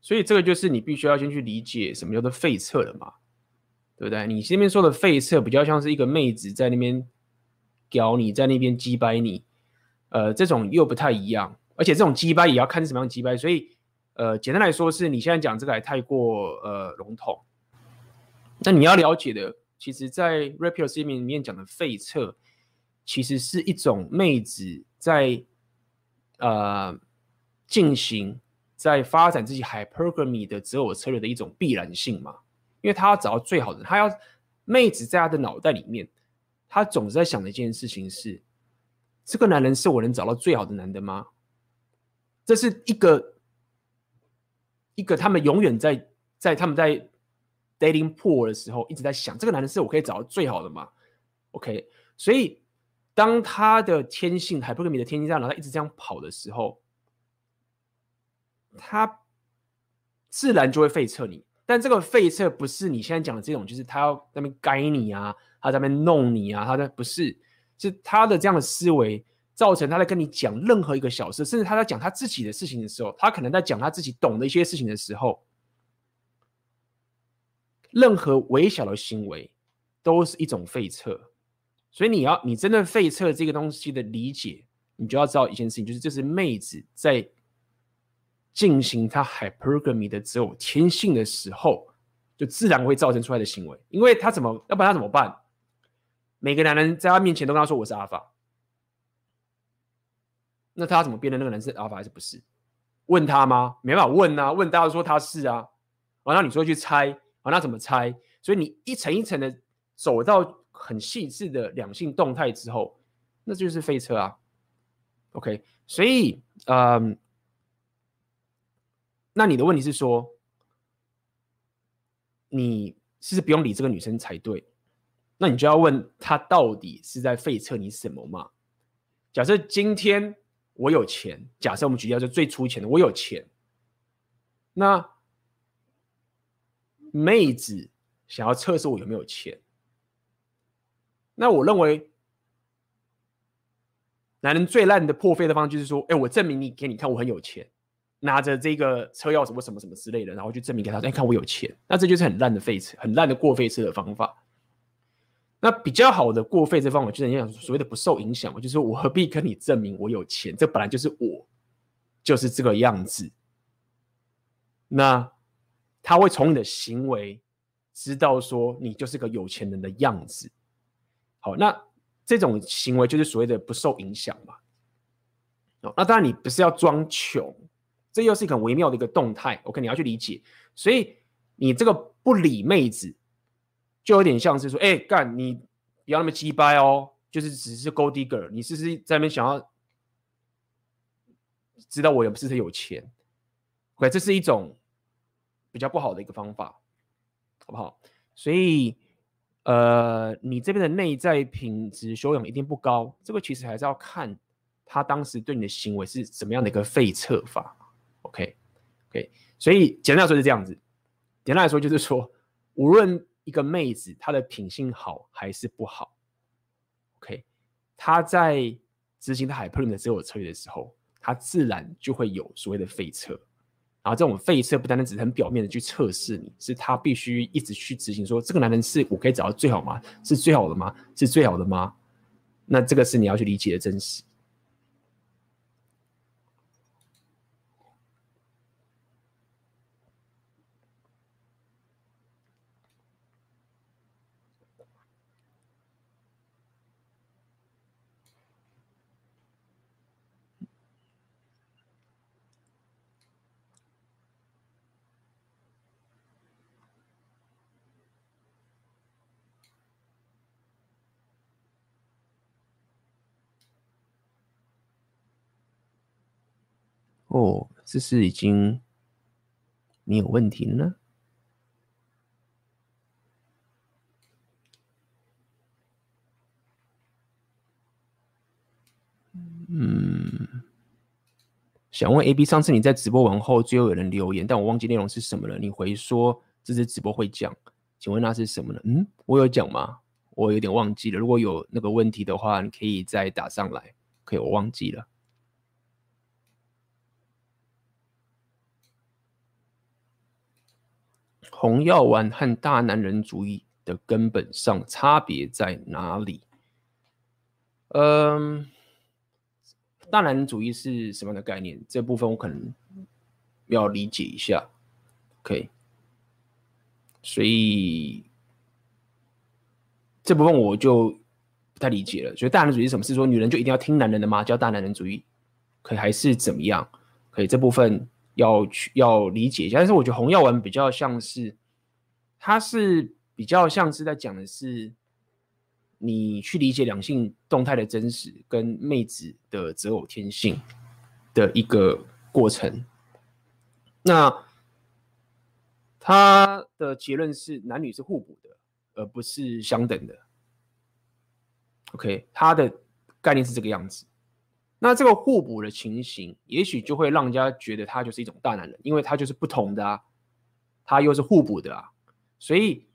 所以这个就是你必须要先去理解什么叫做废厕了嘛，对不对？你这边说的废厕比较像是一个妹子在那边屌你，在那边击败你，呃，这种又不太一样，而且这种击败也要看是什么样击败，所以呃，简单来说是你现在讲这个还太过呃笼统。那你要了解的，其实在 Rapio 里面里面讲的废厕，其实是一种妹子。在呃进行在发展自己 hypergamy 的择偶策略的一种必然性嘛，因为他要找到最好的，他要妹子在他的脑袋里面，他总是在想的一件事情是：这个男人是我能找到最好的男的吗？这是一个一个他们永远在在他们在 dating pool 的时候一直在想，这个男人是我可以找到最好的吗？OK，所以。当他的天性还不跟你的天性这样，他一直这样跑的时候，他自然就会废撤你。但这个废撤不是你现在讲的这种，就是他要那边该你啊，他在那边弄你啊，他在不是，是他的这样的思维造成他在跟你讲任何一个小事，甚至他在讲他自己的事情的时候，他可能在讲他自己懂的一些事情的时候，任何微小的行为都是一种废撤。所以你要，你真的废撤这个东西的理解，你就要知道一件事情，就是这是妹子在进行她 hypergamy 的择偶天性的时候，就自然会造成出来的行为。因为她怎么，要不然她怎么办？每个男人在她面前都跟她说我是阿法，那他怎么辨认那个人是阿尔法还是不是？问他吗？没办法问啊，问大家说他是啊，完了你说去猜，完了怎么猜？所以你一层一层的走到。很细致的两性动态之后，那就是废车啊。OK，所以，嗯，那你的问题是说，你是不是不用理这个女生才对？那你就要问她到底是在废车你什么嘛？假设今天我有钱，假设我们举例就最粗浅的，我有钱，那妹子想要测试我有没有钱。那我认为，男人最烂的破费的方式就是说，哎，我证明你给你看我很有钱，拿着这个车钥匙或什么什么之类的，然后去证明给他，哎，看我有钱。那这就是很烂的废车，很烂的过废车的方法。那比较好的过费这方法，就是你讲所谓的不受影响嘛，就是我何必跟你证明我有钱？这本来就是我，就是这个样子。那他会从你的行为知道说你就是个有钱人的样子。好，那这种行为就是所谓的不受影响嘛。哦，那当然你不是要装穷，这又是一个很微妙的一个动态。OK，你要去理解。所以你这个不理妹子，就有点像是说，哎，干你不要那么鸡掰哦，就是只是 go diger 你是不是在那边想要知道我有不是很有钱？OK，这是一种比较不好的一个方法，好不好？所以，呃，你这边的内在品质修养一定不高，这个其实还是要看他当时对你的行为是怎么样的一个废策法。，OK，OK，所以简单来说是这样子，简单来说就是说，无论一个妹子她的品性好还是不好，OK，她在执行她海 p 的所有策略的时候，她自然就会有所谓的废撤。然后这种废撤不单单只是很表面的去测试你，是他必须一直去执行说，说这个男人是我可以找到最好吗？是最好的吗？是最好的吗？那这个是你要去理解的真实。哦，这是已经你有问题了呢？嗯，想问 AB，上次你在直播完后，最后有人留言，但我忘记内容是什么了。你回说这次直播会讲，请问那是什么呢？嗯，我有讲吗？我有点忘记了。如果有那个问题的话，你可以再打上来。可以，我忘记了。红药丸和大男人主义的根本上差别在哪里？嗯，大男人主义是什么样的概念？这部分我可能要理解一下。OK，所以这部分我就不太理解了。所以大男人主义是什么？是说女人就一定要听男人的吗？叫大男人主义？可以还是怎么样？可以这部分。要去要理解一下，但是我觉得红药丸比较像是，它是比较像是在讲的是，你去理解两性动态的真实跟妹子的择偶天性的一个过程。那他的结论是男女是互补的，而不是相等的。OK，他的概念是这个样子。那这个互补的情形，也许就会让人家觉得他就是一种大男人，因为他就是不同的啊，他又是互补的啊，所以，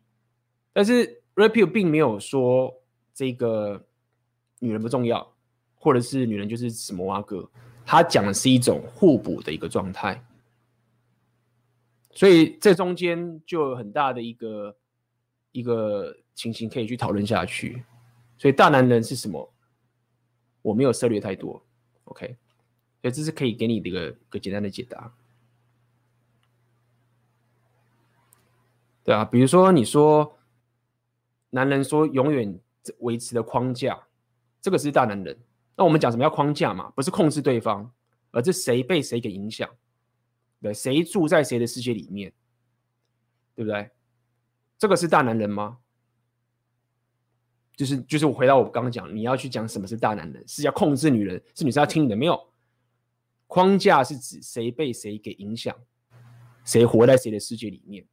但是 Red Pill 并没有说这个女人不重要，或者是女人就是什么哇哥，他讲的是一种互补的一个状态，所以这中间就有很大的一个一个情形可以去讨论下去，所以大男人是什么？我没有涉猎太多。OK，所以这是可以给你的一个个简单的解答，对啊，比如说你说男人说永远维持的框架，这个是大男人。那我们讲什么叫框架嘛？不是控制对方，而是谁被谁给影响，对，谁住在谁的世界里面，对不对？这个是大男人吗？就是就是我回到我刚刚讲，你要去讲什么是大男人，是要控制女人，是女生要听你的没有？框架是指谁被谁给影响，谁活在谁的世界里面，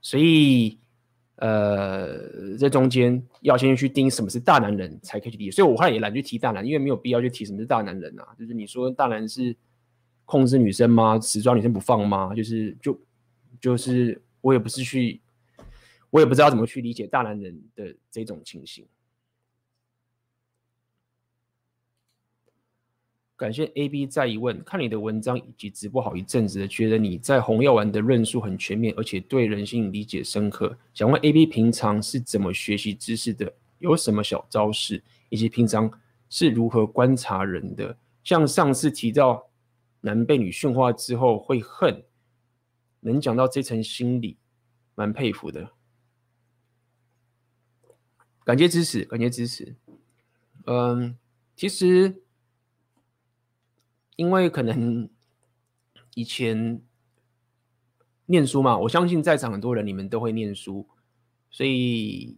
所以呃，这中间要先去盯什么是大男人，才可以去理解。所以我后来也懒得去提大男，因为没有必要去提什么是大男人啊。就是你说大男人是控制女生吗？死抓女生不放吗？就是就就是我也不是去，我也不知道怎么去理解大男人的这种情形。感谢 AB 再一问，看你的文章以及直播好一阵子，觉得你在红药丸的论述很全面，而且对人性理解深刻。想问 AB 平常是怎么学习知识的？有什么小招式？以及平常是如何观察人的？像上次提到男被女驯化之后会恨，能讲到这层心理，蛮佩服的。感谢支持，感谢支持。嗯，其实。因为可能以前念书嘛，我相信在场很多人你们都会念书，所以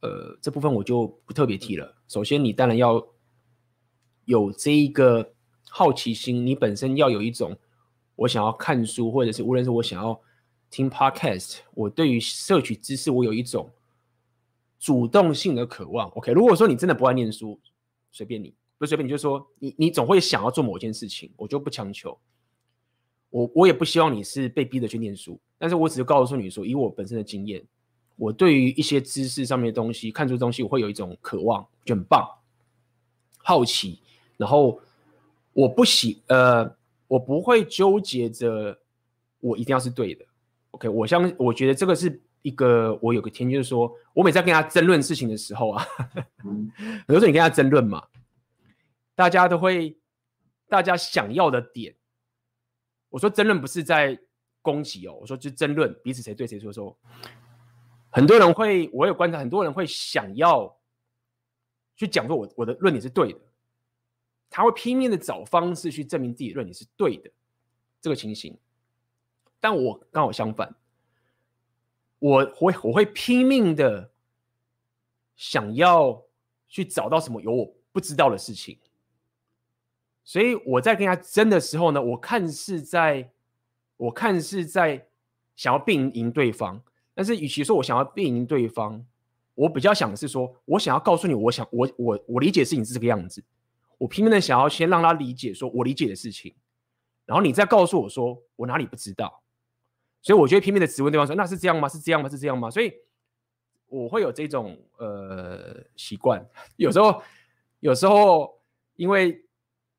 呃这部分我就不特别提了。首先，你当然要有这一个好奇心，你本身要有一种我想要看书，或者是无论是我想要听 Podcast，我对于摄取知识，我有一种主动性的渴望。OK，如果说你真的不爱念书，随便你，不随便你就说你，你总会想要做某件事情，我就不强求。我我也不希望你是被逼着去念书，但是我只是告诉你说，以我本身的经验，我对于一些知识上面的东西，看出东西，我会有一种渴望，就很棒，好奇，然后我不喜呃，我不会纠结着我一定要是对的。OK，我相我觉得这个是一个我有个天，就是说我每次在跟他争论事情的时候啊，很多时候你跟他争论嘛，大家都会，大家想要的点。我说争论不是在攻击哦，我说就争论彼此谁对谁错。说很多人会，我有观察，很多人会想要去讲说我我的论点是对的，他会拼命的找方式去证明自己的论点是对的这个情形。但我刚好相反，我会我会拼命的想要去找到什么有我不知道的事情。所以我在跟他争的时候呢，我看是在，我看是在想要并赢对方，但是与其说我想要并赢对方，我比较想的是说，我想要告诉你，我想我我我理解事情是这个样子，我拼命的想要先让他理解说我理解的事情，然后你再告诉我说我哪里不知道，所以我觉得拼命的质问对方说，那是这样吗？是这样吗？是这样吗？所以我会有这种呃习惯，有时候有时候因为。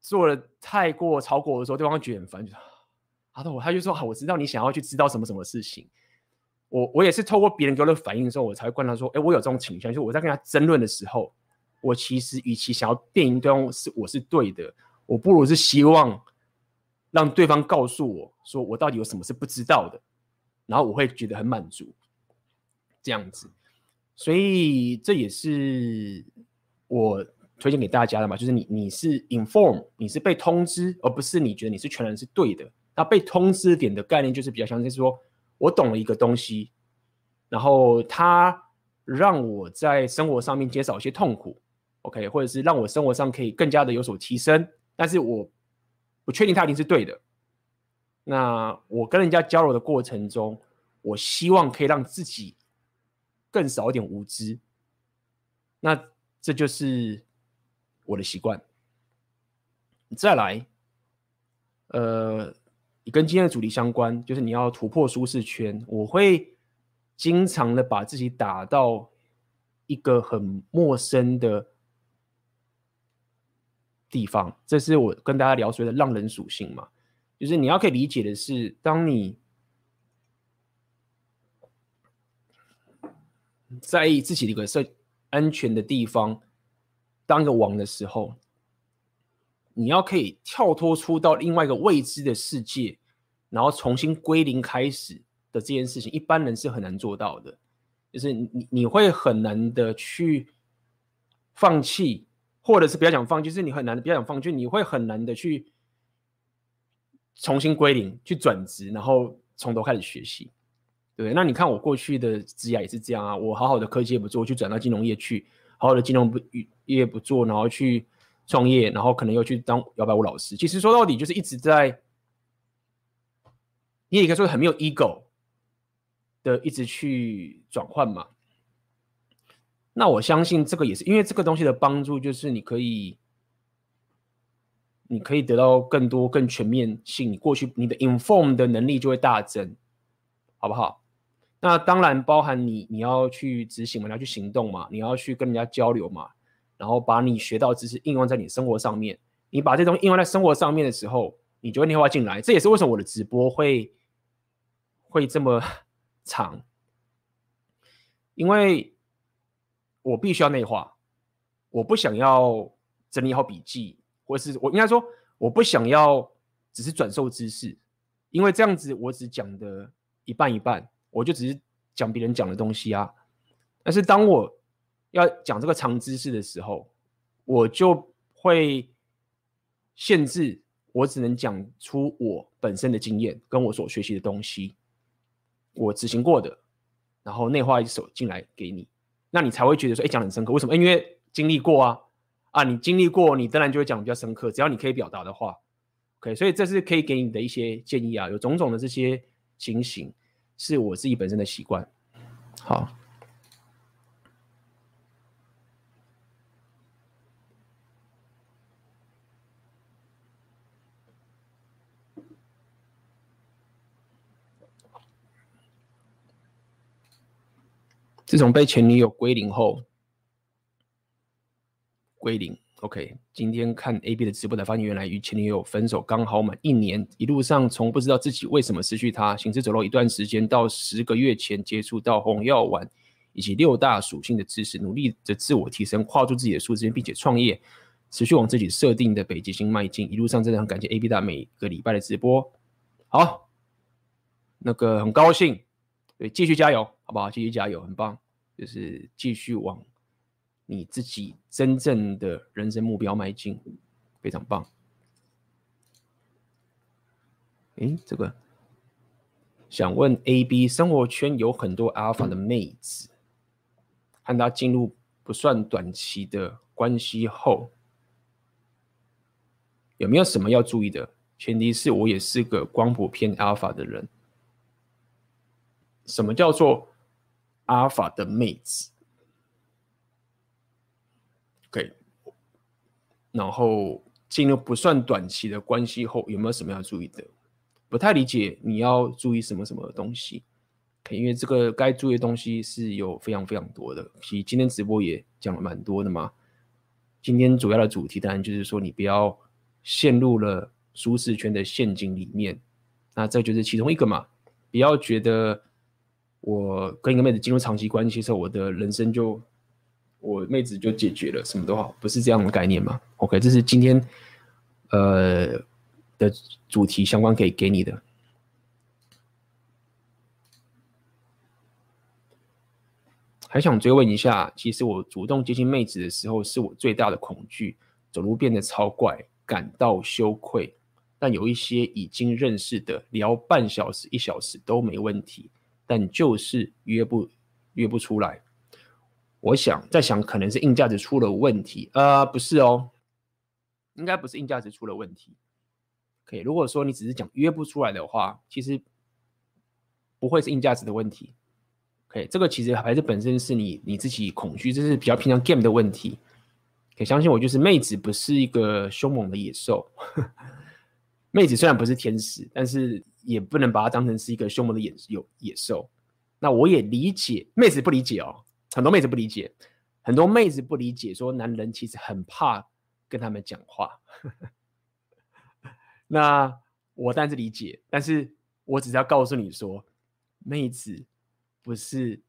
做了太过超过的时候，对方会觉得很烦，就阿豆，他就说：“好，我知道你想要去知道什么什么事情。我”我也是透过别人给我的反应的时候，我才会观察说：“哎，我有这种倾向。”就是我在跟他争论的时候，我其实与其想要辩赢对方是我是对的，我不如是希望让对方告诉我说我到底有什么是不知道的，然后我会觉得很满足，这样子。所以这也是我。推荐给大家的嘛，就是你你是 inform，你是被通知，而不是你觉得你是全然是对的。那被通知点的概念就是比较像是说，我懂了一个东西，然后它让我在生活上面减少一些痛苦，OK，或者是让我生活上可以更加的有所提升。但是我不确定它一定是对的。那我跟人家交流的过程中，我希望可以让自己更少一点无知。那这就是。我的习惯，再来，呃，跟今天的主题相关，就是你要突破舒适圈。我会经常的把自己打到一个很陌生的地方，这是我跟大家聊所谓的浪人属性嘛，就是你要可以理解的是，当你在意自己的一个设安全的地方。当一个王的时候，你要可以跳脱出到另外一个未知的世界，然后重新归零开始的这件事情，一般人是很难做到的。就是你你会很难的去放弃，或者是不要讲放弃，就是你很难的不要讲放弃，你会很难的去重新归零，去转职，然后从头开始学习，对？那你看我过去的职涯也是这样啊，我好好的科技也不做，我去转到金融业去。好好的金融不业不做，然后去创业，然后可能又去当摇摆舞老师。其实说到底就是一直在，你也可以说很没有 ego 的一直去转换嘛。那我相信这个也是因为这个东西的帮助，就是你可以，你可以得到更多更全面性，你过去你的 inform 的能力就会大增，好不好？那当然包含你，你要去执行嘛，你要去行动嘛，你要去跟人家交流嘛，然后把你学到知识应用在你生活上面。你把这东西应用在生活上面的时候，你就会内化进来。这也是为什么我的直播会会这么 长，因为我必须要内化。我不想要整理好笔记，或是我应该说，我不想要只是转授知识，因为这样子我只讲的一半一半。我就只是讲别人讲的东西啊，但是当我要讲这个长知识的时候，我就会限制我只能讲出我本身的经验跟我所学习的东西，我执行过的，然后内化一手进来给你，那你才会觉得说，哎，讲很深刻。为什么？因为经历过啊，啊，你经历过，你当然就会讲比较深刻。只要你可以表达的话，OK，所以这是可以给你的一些建议啊，有种种的这些情形。是我自己本身的习惯。好。自从被前女友归零后，归零。OK，今天看 AB 的直播才发现，原来与前女友分手刚好满一年，一路上从不知道自己为什么失去她，行尸走肉一段时间，到十个月前接触到红药丸以及六大属性的知识，努力的自我提升，跨出自己的舒适圈，并且创业，持续往自己设定的北极星迈进。一路上真的很感谢 AB 大每个礼拜的直播。好，那个很高兴。对，继续加油，好不好？继续加油，很棒，就是继续往你自己真正的人生目标迈进，非常棒。诶，这个想问 AB，生活圈有很多 Alpha 的妹子，和他进入不算短期的关系后，有没有什么要注意的？前提是我也是个光谱偏 Alpha 的人。什么叫做阿尔法的妹子？OK，然后进入不算短期的关系后，有没有什么要注意的？不太理解你要注意什么什么东西。因为这个该注意的东西是有非常非常多的。其实今天直播也讲了蛮多的嘛。今天主要的主题当然就是说，你不要陷入了舒适圈的陷阱里面。那这就是其中一个嘛。不要觉得。我跟一个妹子进入长期关系之后，我的人生就我妹子就解决了，什么都好，不是这样的概念吗？OK，这是今天呃的主题相关可以给你的。还想追问一下，其实我主动接近妹子的时候，是我最大的恐惧，走路变得超怪，感到羞愧。但有一些已经认识的，聊半小时、一小时都没问题。但就是约不约不出来，我想在想，可能是硬价值出了问题。呃，不是哦，应该不是硬价值出了问题。可以，如果说你只是讲约不出来的话，其实不会是硬价值的问题。可以，这个其实还是本身是你你自己恐惧，这是比较偏向 game 的问题。可以相信我，就是妹子不是一个凶猛的野兽。妹子虽然不是天使，但是。也不能把它当成是一个凶猛的野有野兽。那我也理解，妹子不理解哦，很多妹子不理解，很多妹子不理解，说男人其实很怕跟他们讲话。那我当然是理解，但是我只是要告诉你说，妹子不是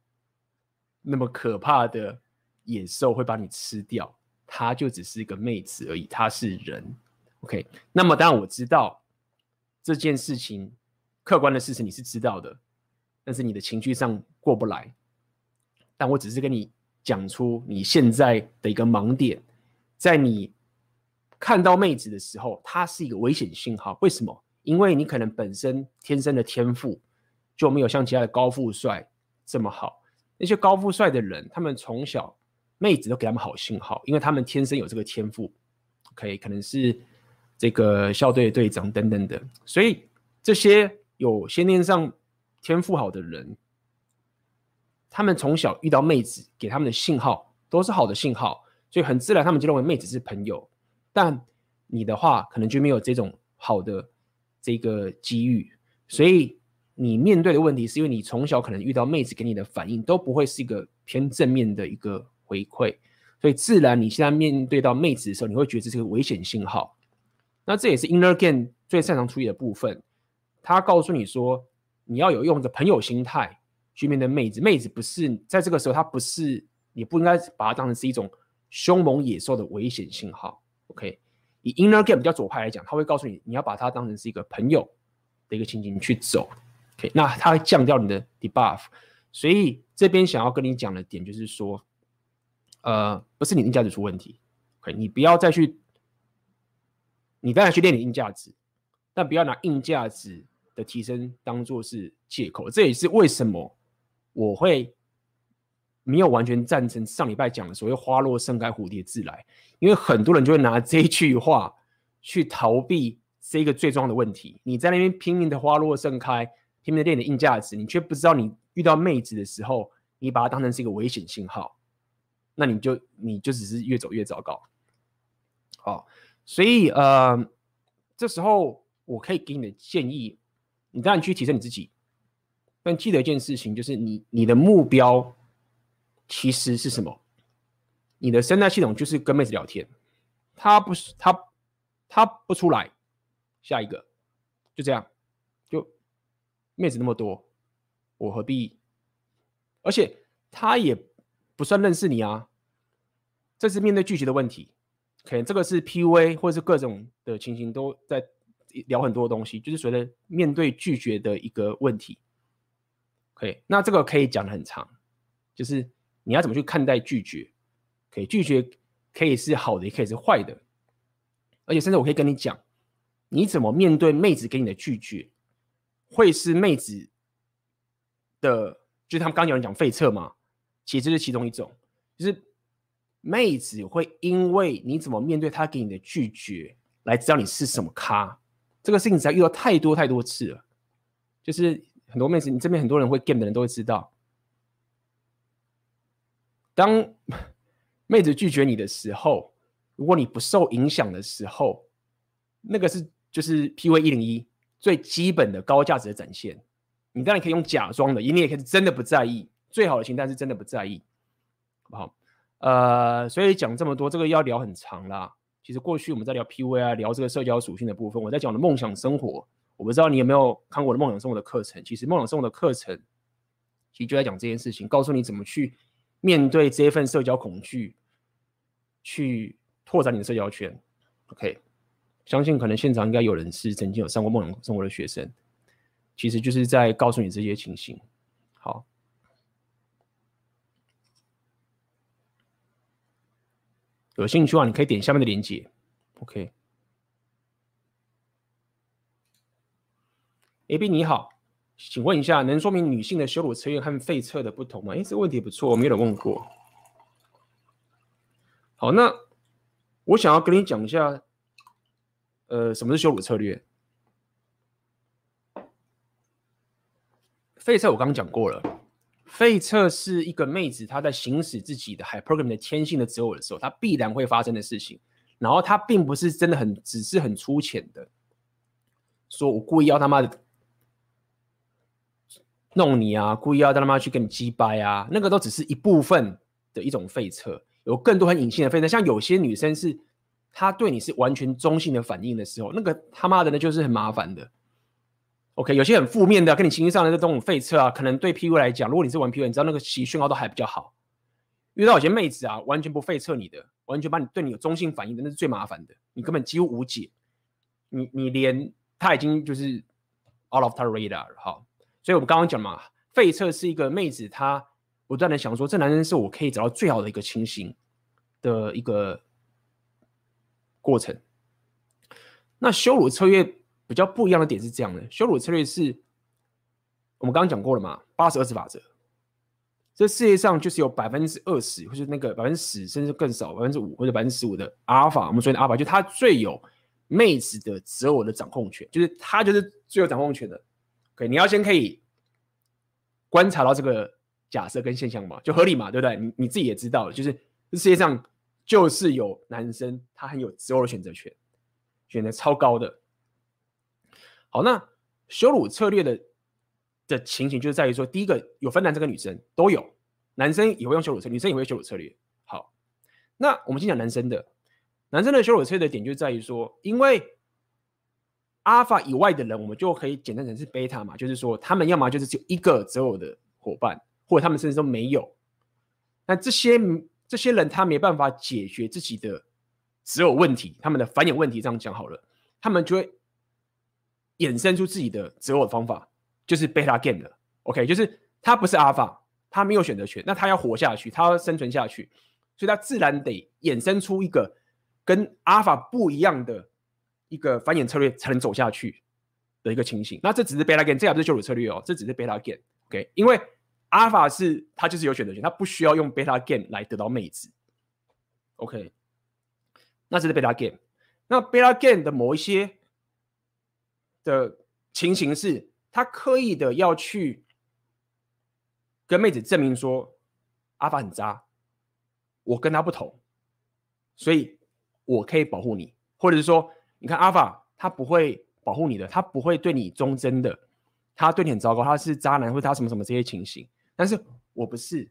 那么可怕的野兽会把你吃掉，她就只是一个妹子而已，她是人。OK，那么当然我知道这件事情。客观的事实你是知道的，但是你的情绪上过不来。但我只是跟你讲出你现在的一个盲点，在你看到妹子的时候，它是一个危险信号。为什么？因为你可能本身天生的天赋就没有像其他的高富帅这么好。那些高富帅的人，他们从小妹子都给他们好信号，因为他们天生有这个天赋。OK，可能是这个校队队长等等的，所以这些。有先天上天赋好的人，他们从小遇到妹子给他们的信号都是好的信号，所以很自然他们就认为妹子是朋友。但你的话可能就没有这种好的这个机遇，所以你面对的问题是因为你从小可能遇到妹子给你的反应都不会是一个偏正面的一个回馈，所以自然你现在面对到妹子的时候，你会觉得这是个危险信号。那这也是 Inner Game 最擅长处理的部分。他告诉你说，你要有用着朋友心态去面对妹子。妹子不是在这个时候，她不是，你不应该把它当成是一种凶猛野兽的危险信号。OK，以 Inner Game 比较左派来讲，他会告诉你，你要把它当成是一个朋友的一个情景去走。OK，那它会降掉你的 debuff。所以这边想要跟你讲的点就是说，呃，不是你硬价值出问题。OK，你不要再去，你当然去练你硬价值，但不要拿硬价值。的提升当做是借口，这也是为什么我会没有完全赞成上礼拜讲的所谓“花落盛开，蝴蝶自来”，因为很多人就会拿这一句话去逃避这个最重要的问题。你在那边拼命的花落盛开，拼命的练的硬价值，你却不知道你遇到妹子的时候，你把它当成是一个危险信号，那你就你就只是越走越糟糕。好，所以呃，这时候我可以给你的建议，你当然去提升你自己，但记得一件事情，就是你你的目标其实是什么？你的生态系统就是跟妹子聊天，他不是他他不出来，下一个就这样，就妹子那么多，我何必？而且他也不算认识你啊，这是面对拒绝的问题。可能这个是 PUA 或者是各种的情形都在聊很多东西，就是随着面对拒绝的一个问题。可以，那这个可以讲得很长，就是你要怎么去看待拒绝？可以，拒绝可以是好的，也可以是坏的。而且甚至我可以跟你讲，你怎么面对妹子给你的拒绝，会是妹子的，就是他们刚有人讲废册嘛，其实这是其中一种，就是。妹子会因为你怎么面对她给你的拒绝，来知道你是什么咖。这个事情只要遇到太多太多次了，就是很多妹子，你这边很多人会 game 的人都会知道，当 妹子拒绝你的时候，如果你不受影响的时候，那个是就是 PUA 一零一最基本的高价值的展现。你当然可以用假装的，你也可以真的不在意。最好的情况是真的不在意，好不好？呃，所以讲这么多，这个要聊很长啦。其实过去我们在聊 PUA 啊，聊这个社交属性的部分，我在讲的梦想生活，我不知道你有没有看过我的梦想生活的课程。其实梦想生活的课程，其实就在讲这件事情，告诉你怎么去面对这一份社交恐惧，去拓展你的社交圈。OK，相信可能现场应该有人是曾经有上过梦想生活的学生，其实就是在告诉你这些情形。好。有兴趣的话，你可以点下面的链接。OK。AB 你好，请问一下，能说明女性的羞辱策略和废策的不同吗？哎，这个问题不错，我没有人问过。好，那我想要跟你讲一下，呃，什么是羞辱策略？废册我刚刚讲过了。废册是一个妹子，她在行使自己的 Hypergamy 的天性的择偶的时候，她必然会发生的事情。然后她并不是真的很，只是很粗浅的，说我故意要他妈的弄你啊，故意要他妈去跟你鸡掰啊，那个都只是一部分的一种废册，有更多很隐性的废册。像有些女生是，她对你是完全中性的反应的时候，那个他妈的那就是很麻烦的。OK，有些很负面的，跟你情绪上的这种废车啊，可能对 PUA 来讲，如果你是玩 PU，你知道那个其实讯号都还比较好。遇到有些妹子啊，完全不废车你的，完全把你对你有中性反应的，那是最麻烦的，你根本几乎无解。你你连他已经就是 out of 他的 radar 了哈。所以我们刚刚讲嘛，废车是一个妹子，她不断的想说，这男人是我可以找到最好的一个情形的一个过程。那羞辱策略。比较不一样的点是这样的，羞辱策略是我们刚刚讲过了嘛，八十二次法则。这世界上就是有百分之二十，或者那个百分之十，甚至更少，百分之五或者百分之十五的阿尔法。我们说的阿尔法，就他最有妹子的择偶的掌控权，就是他就是最有掌控权的。OK，你要先可以观察到这个假设跟现象嘛，就合理嘛，对不对？你你自己也知道了，就是这世界上就是有男生他很有择偶的选择权，选择超高的。好，那羞辱策略的的情形就是在于说，第一个有分男生跟女生都有，男生也会用羞辱策，女生也会羞辱策略。好，那我们先讲男生的，男生的羞辱策略的点就在于说，因为阿尔法以外的人，我们就可以简单成是贝塔嘛，就是说他们要么就是只有一个择偶的伙伴，或者他们甚至都没有。那这些这些人他没办法解决自己的择偶问题，他们的繁衍问题，这样讲好了，他们就会。衍生出自己的择偶的方法，就是 beta game 的，OK，就是他不是 alpha，他没有选择权，那他要活下去，他要生存下去，所以他自然得衍生出一个跟 alpha 不一样的一个繁衍策略，才能走下去的一个情形。那这只是 beta game，这还不是救赎策略哦，这只是 beta game，OK，因为 alpha 是他就是有选择权，他不需要用 beta game 来得到妹子，OK，那这是 beta game，那 beta game 的某一些。的情形是，他刻意的要去跟妹子证明说阿法很渣，我跟他不同，所以我可以保护你，或者是说，你看阿法他不会保护你的，他不会对你忠贞的，他对你很糟糕，他是渣男或者他什么什么这些情形，但是我不是，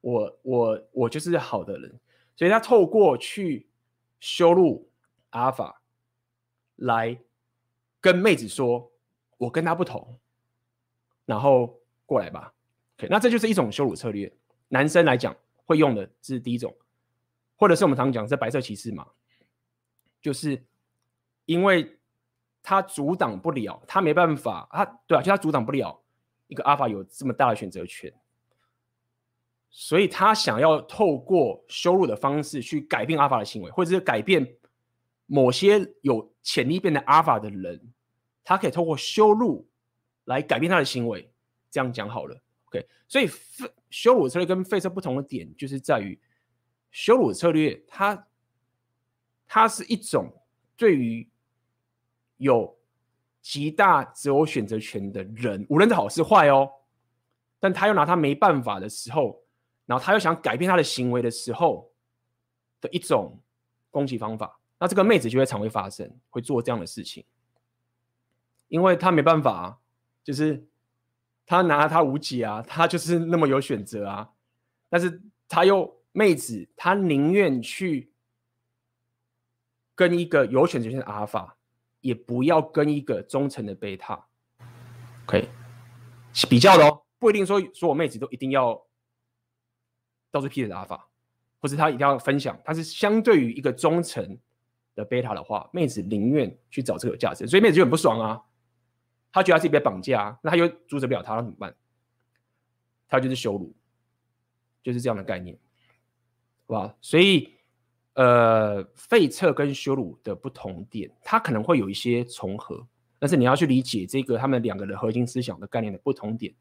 我我我就是好的人，所以他透过去羞辱阿法来跟妹子说，我跟他不同，然后过来吧。OK，那这就是一种羞辱策略。男生来讲会用的这是第一种，或者是我们常讲这白色骑士嘛，就是因为他阻挡不了，他没办法，他对啊，就他阻挡不了一个阿法有这么大的选择权，所以他想要透过羞辱的方式去改变阿法的行为，或者是改变。某些有潜力变成阿法的人，他可以透过羞辱来改变他的行为。这样讲好了，OK。所以羞辱策略跟费舍不同的点，就是在于羞辱策略，它它是一种对于有极大择偶选择权的人，无论是好是坏哦，但他又拿他没办法的时候，然后他又想改变他的行为的时候的一种攻击方法。那这个妹子就会常会发生，会做这样的事情，因为他没办法，就是他拿他无解啊，他就是那么有选择啊，但是他又妹子，她宁愿去跟一个有选择权的阿尔法，也不要跟一个忠诚的贝塔，可以比较的哦，不一定说所有妹子都一定要到处劈的打法，或者她一定要分享，但是相对于一个忠诚。的贝塔的话，妹子宁愿去找这个价值，所以妹子就很不爽啊。她觉得她自己被绑架，那她又阻止不了他，那怎么办？她就是羞辱，就是这样的概念，好吧？所以，呃，费舍跟羞辱的不同点，它可能会有一些重合，但是你要去理解这个他们两个的核心思想的概念的不同点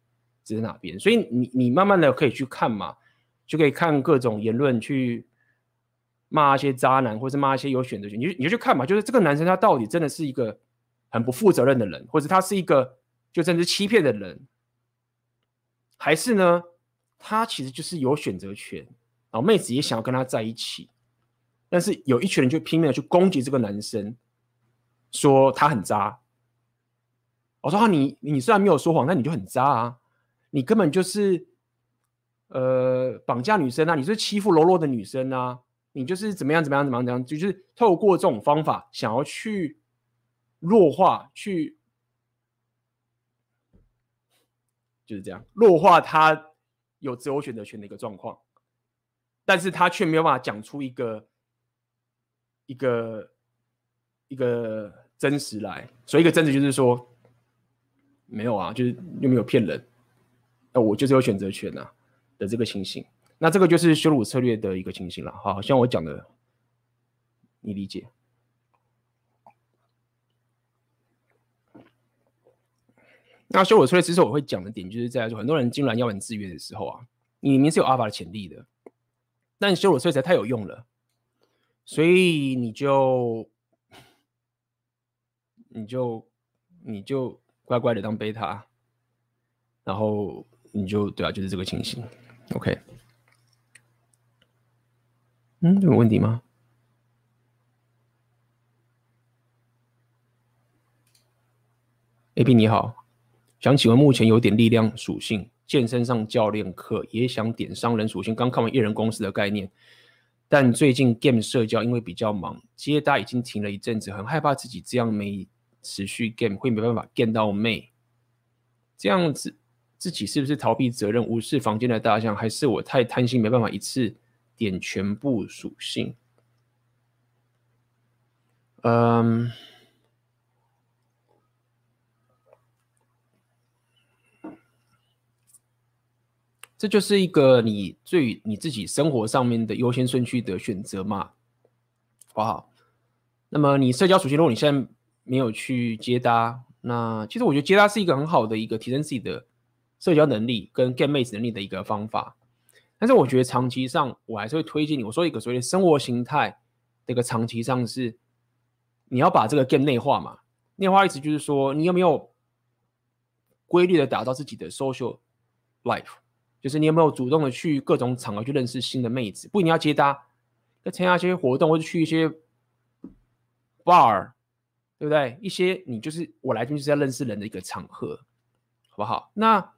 是在哪边。所以你你慢慢的可以去看嘛，就可以看各种言论去。骂一些渣男，或是骂一些有选择权，你就你就去看嘛，就是这个男生他到底真的是一个很不负责任的人，或者他是一个就甚至欺骗的人，还是呢，他其实就是有选择权，然后妹子也想要跟他在一起，但是有一群人就拼命的去攻击这个男生，说他很渣。我说啊，你你虽然没有说谎，但你就很渣啊，你根本就是呃绑架女生啊，你是欺负柔弱的女生啊。你就是怎么样怎么样怎么样怎么样，就是透过这种方法想要去弱化，去就是这样弱化他有择偶选择权的一个状况，但是他却没有办法讲出一个一个一个真实来，所以一个真实就是说没有啊，就是又没有骗人，那我就是有选择权啊的这个情形。那这个就是羞辱策略的一个情形了，好，像我讲的，你理解。那羞辱策略之后我会讲的点，就是在说很多人进来要你制约的时候啊，你明明是有阿法的潜力的，但羞辱策略实在太有用了，所以你就你就你就乖乖的当贝塔，然后你就对啊，就是这个情形，OK。嗯，有问题吗？AB 你好，想请问目前有点力量属性，健身上教练课也想点商人属性，刚看完一人公司的概念，但最近 game 社交因为比较忙，接单已经停了一阵子，很害怕自己这样没持续 game 会没办法 game 到妹，这样子自己是不是逃避责任，无视房间的大象，还是我太贪心没办法一次？点全部属性，嗯，这就是一个你最你自己生活上面的优先顺序的选择嘛，好不好？那么你社交属性，如果你现在没有去接搭，那其实我觉得接搭是一个很好的一个提升自己的社交能力跟 get 妹子能力的一个方法。但是我觉得长期上，我还是会推荐你。我说一个所谓的生活形态，这个长期上是你要把这个 game 内化嘛。内化意思就是说，你有没有规律的打造自己的 social life，就是你有没有主动的去各种场合去认识新的妹子，不一定要接搭，要参加一些活动或者去一些 bar，对不对？一些你就是我来这就是要认识人的一个场合，好不好？那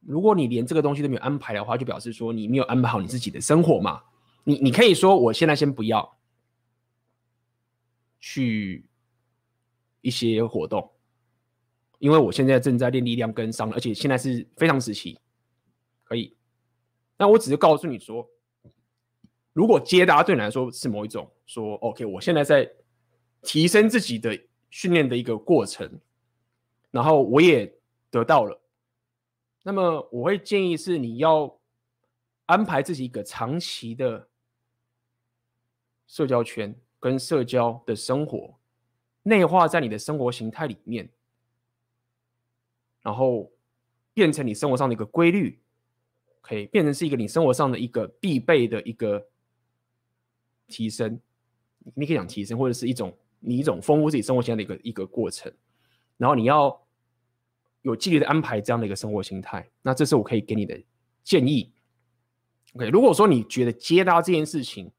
如果你连这个东西都没有安排的话，就表示说你没有安排好你自己的生活嘛。你你可以说我现在先不要去一些活动。因为我现在正在练力量跟上，而且现在是非常时期，可以。那我只是告诉你说，如果接搭对你来说是某一种说，OK，我现在在提升自己的训练的一个过程，然后我也得到了，那么我会建议是你要安排自己一个长期的社交圈跟社交的生活，内化在你的生活形态里面。然后变成你生活上的一个规律，可以变成是一个你生活上的一个必备的一个提升。你可以讲提升，或者是一种你一种丰富自己生活形态的一个一个过程。然后你要有纪律的安排这样的一个生活形态。那这是我可以给你的建议。OK，如果说你觉得接搭这件事情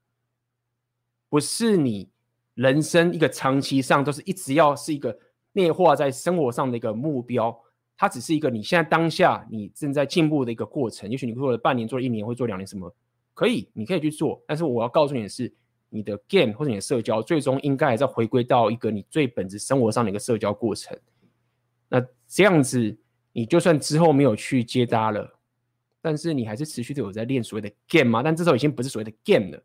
不是你人生一个长期上都是一直要是一个内化在生活上的一个目标。它只是一个你现在当下你正在进步的一个过程，也许你做了半年，做了一年，会做两年，什么可以，你可以去做。但是我要告诉你的是，你的 game 或者你的社交，最终应该还在回归到一个你最本质生活上的一个社交过程。那这样子，你就算之后没有去接搭了，但是你还是持续的有在练所谓的 game 嘛？但这时候已经不是所谓的 game 了，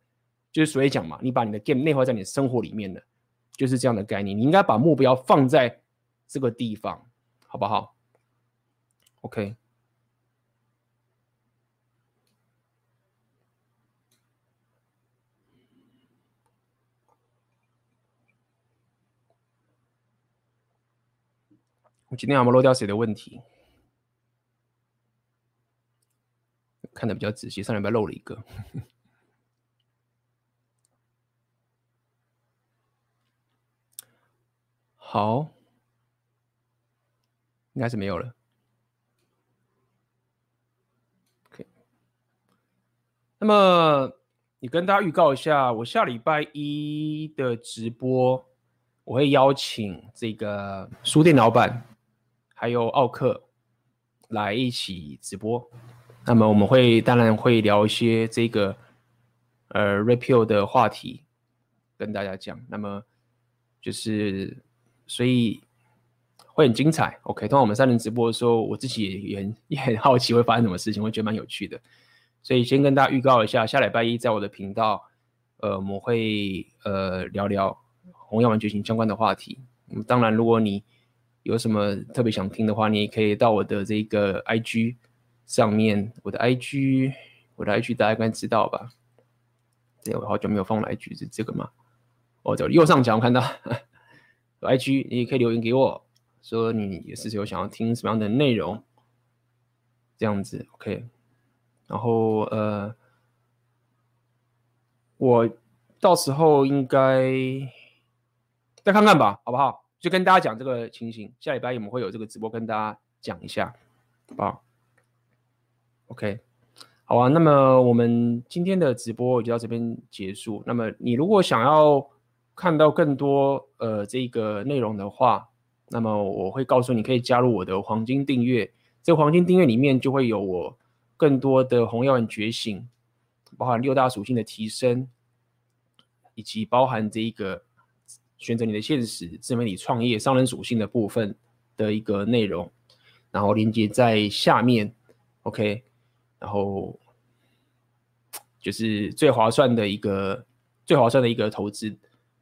就是所谓讲嘛，你把你的 game 内化在你的生活里面了，就是这样的概念。你应该把目标放在这个地方，好不好？OK，我今天有没有漏掉谁的问题？看得比较仔细，上礼拜漏了一个。好，应该是没有了。那么，你跟大家预告一下，我下礼拜一的直播，我会邀请这个书店老板，还有奥克来一起直播。那么我们会当然会聊一些这个呃 Repeal 的话题，跟大家讲。那么就是所以会很精彩。OK，通常我们三人直播的时候，我自己也很也很好奇会发生什么事情，我觉得蛮有趣的。所以先跟大家预告一下，下礼拜一在我的频道，呃，我们会呃聊聊红药丸觉醒相关的话题。嗯，当然，如果你有什么特别想听的话，你也可以到我的这个 IG 上面，我的 IG，我的 IG 大家应该知道吧？对，我好久没有放了 IG 是这个吗？哦，这右上角我看到有 IG，你也可以留言给我，说你也是有想要听什么样的内容，这样子，OK。然后呃，我到时候应该再看看吧，好不好？就跟大家讲这个情形。下礼拜我们会有这个直播跟大家讲一下，好不好？OK，好啊。那么我们今天的直播就到这边结束。那么你如果想要看到更多呃这个内容的话，那么我会告诉你可以加入我的黄金订阅。这个黄金订阅里面就会有我。更多的红药丸觉醒，包含六大属性的提升，以及包含这一个选择你的现实、自媒体创业、商人属性的部分的一个内容，然后连接在下面，OK，然后就是最划算的一个最划算的一个投资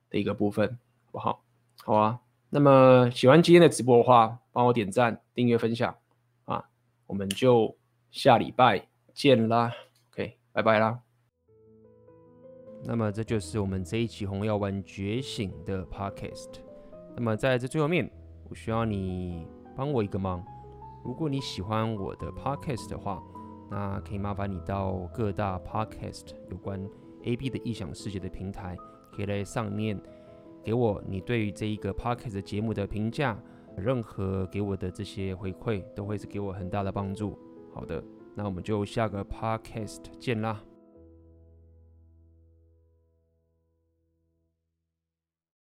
的一个部分，好不好？好啊。那么喜欢今天的直播的话，帮我点赞、订阅、分享啊，我们就。下礼拜见啦，OK，拜拜啦。那么这就是我们这一期红药丸觉醒的 Podcast。那么在这最后面，我需要你帮我一个忙。如果你喜欢我的 Podcast 的话，那可以麻烦你到各大 Podcast 有关 AB 的异想世界的平台，可以在上面给我你对于这一个 Podcast 节目的评价，任何给我的这些回馈都会是给我很大的帮助。好的，那我们就下个 podcast 见啦。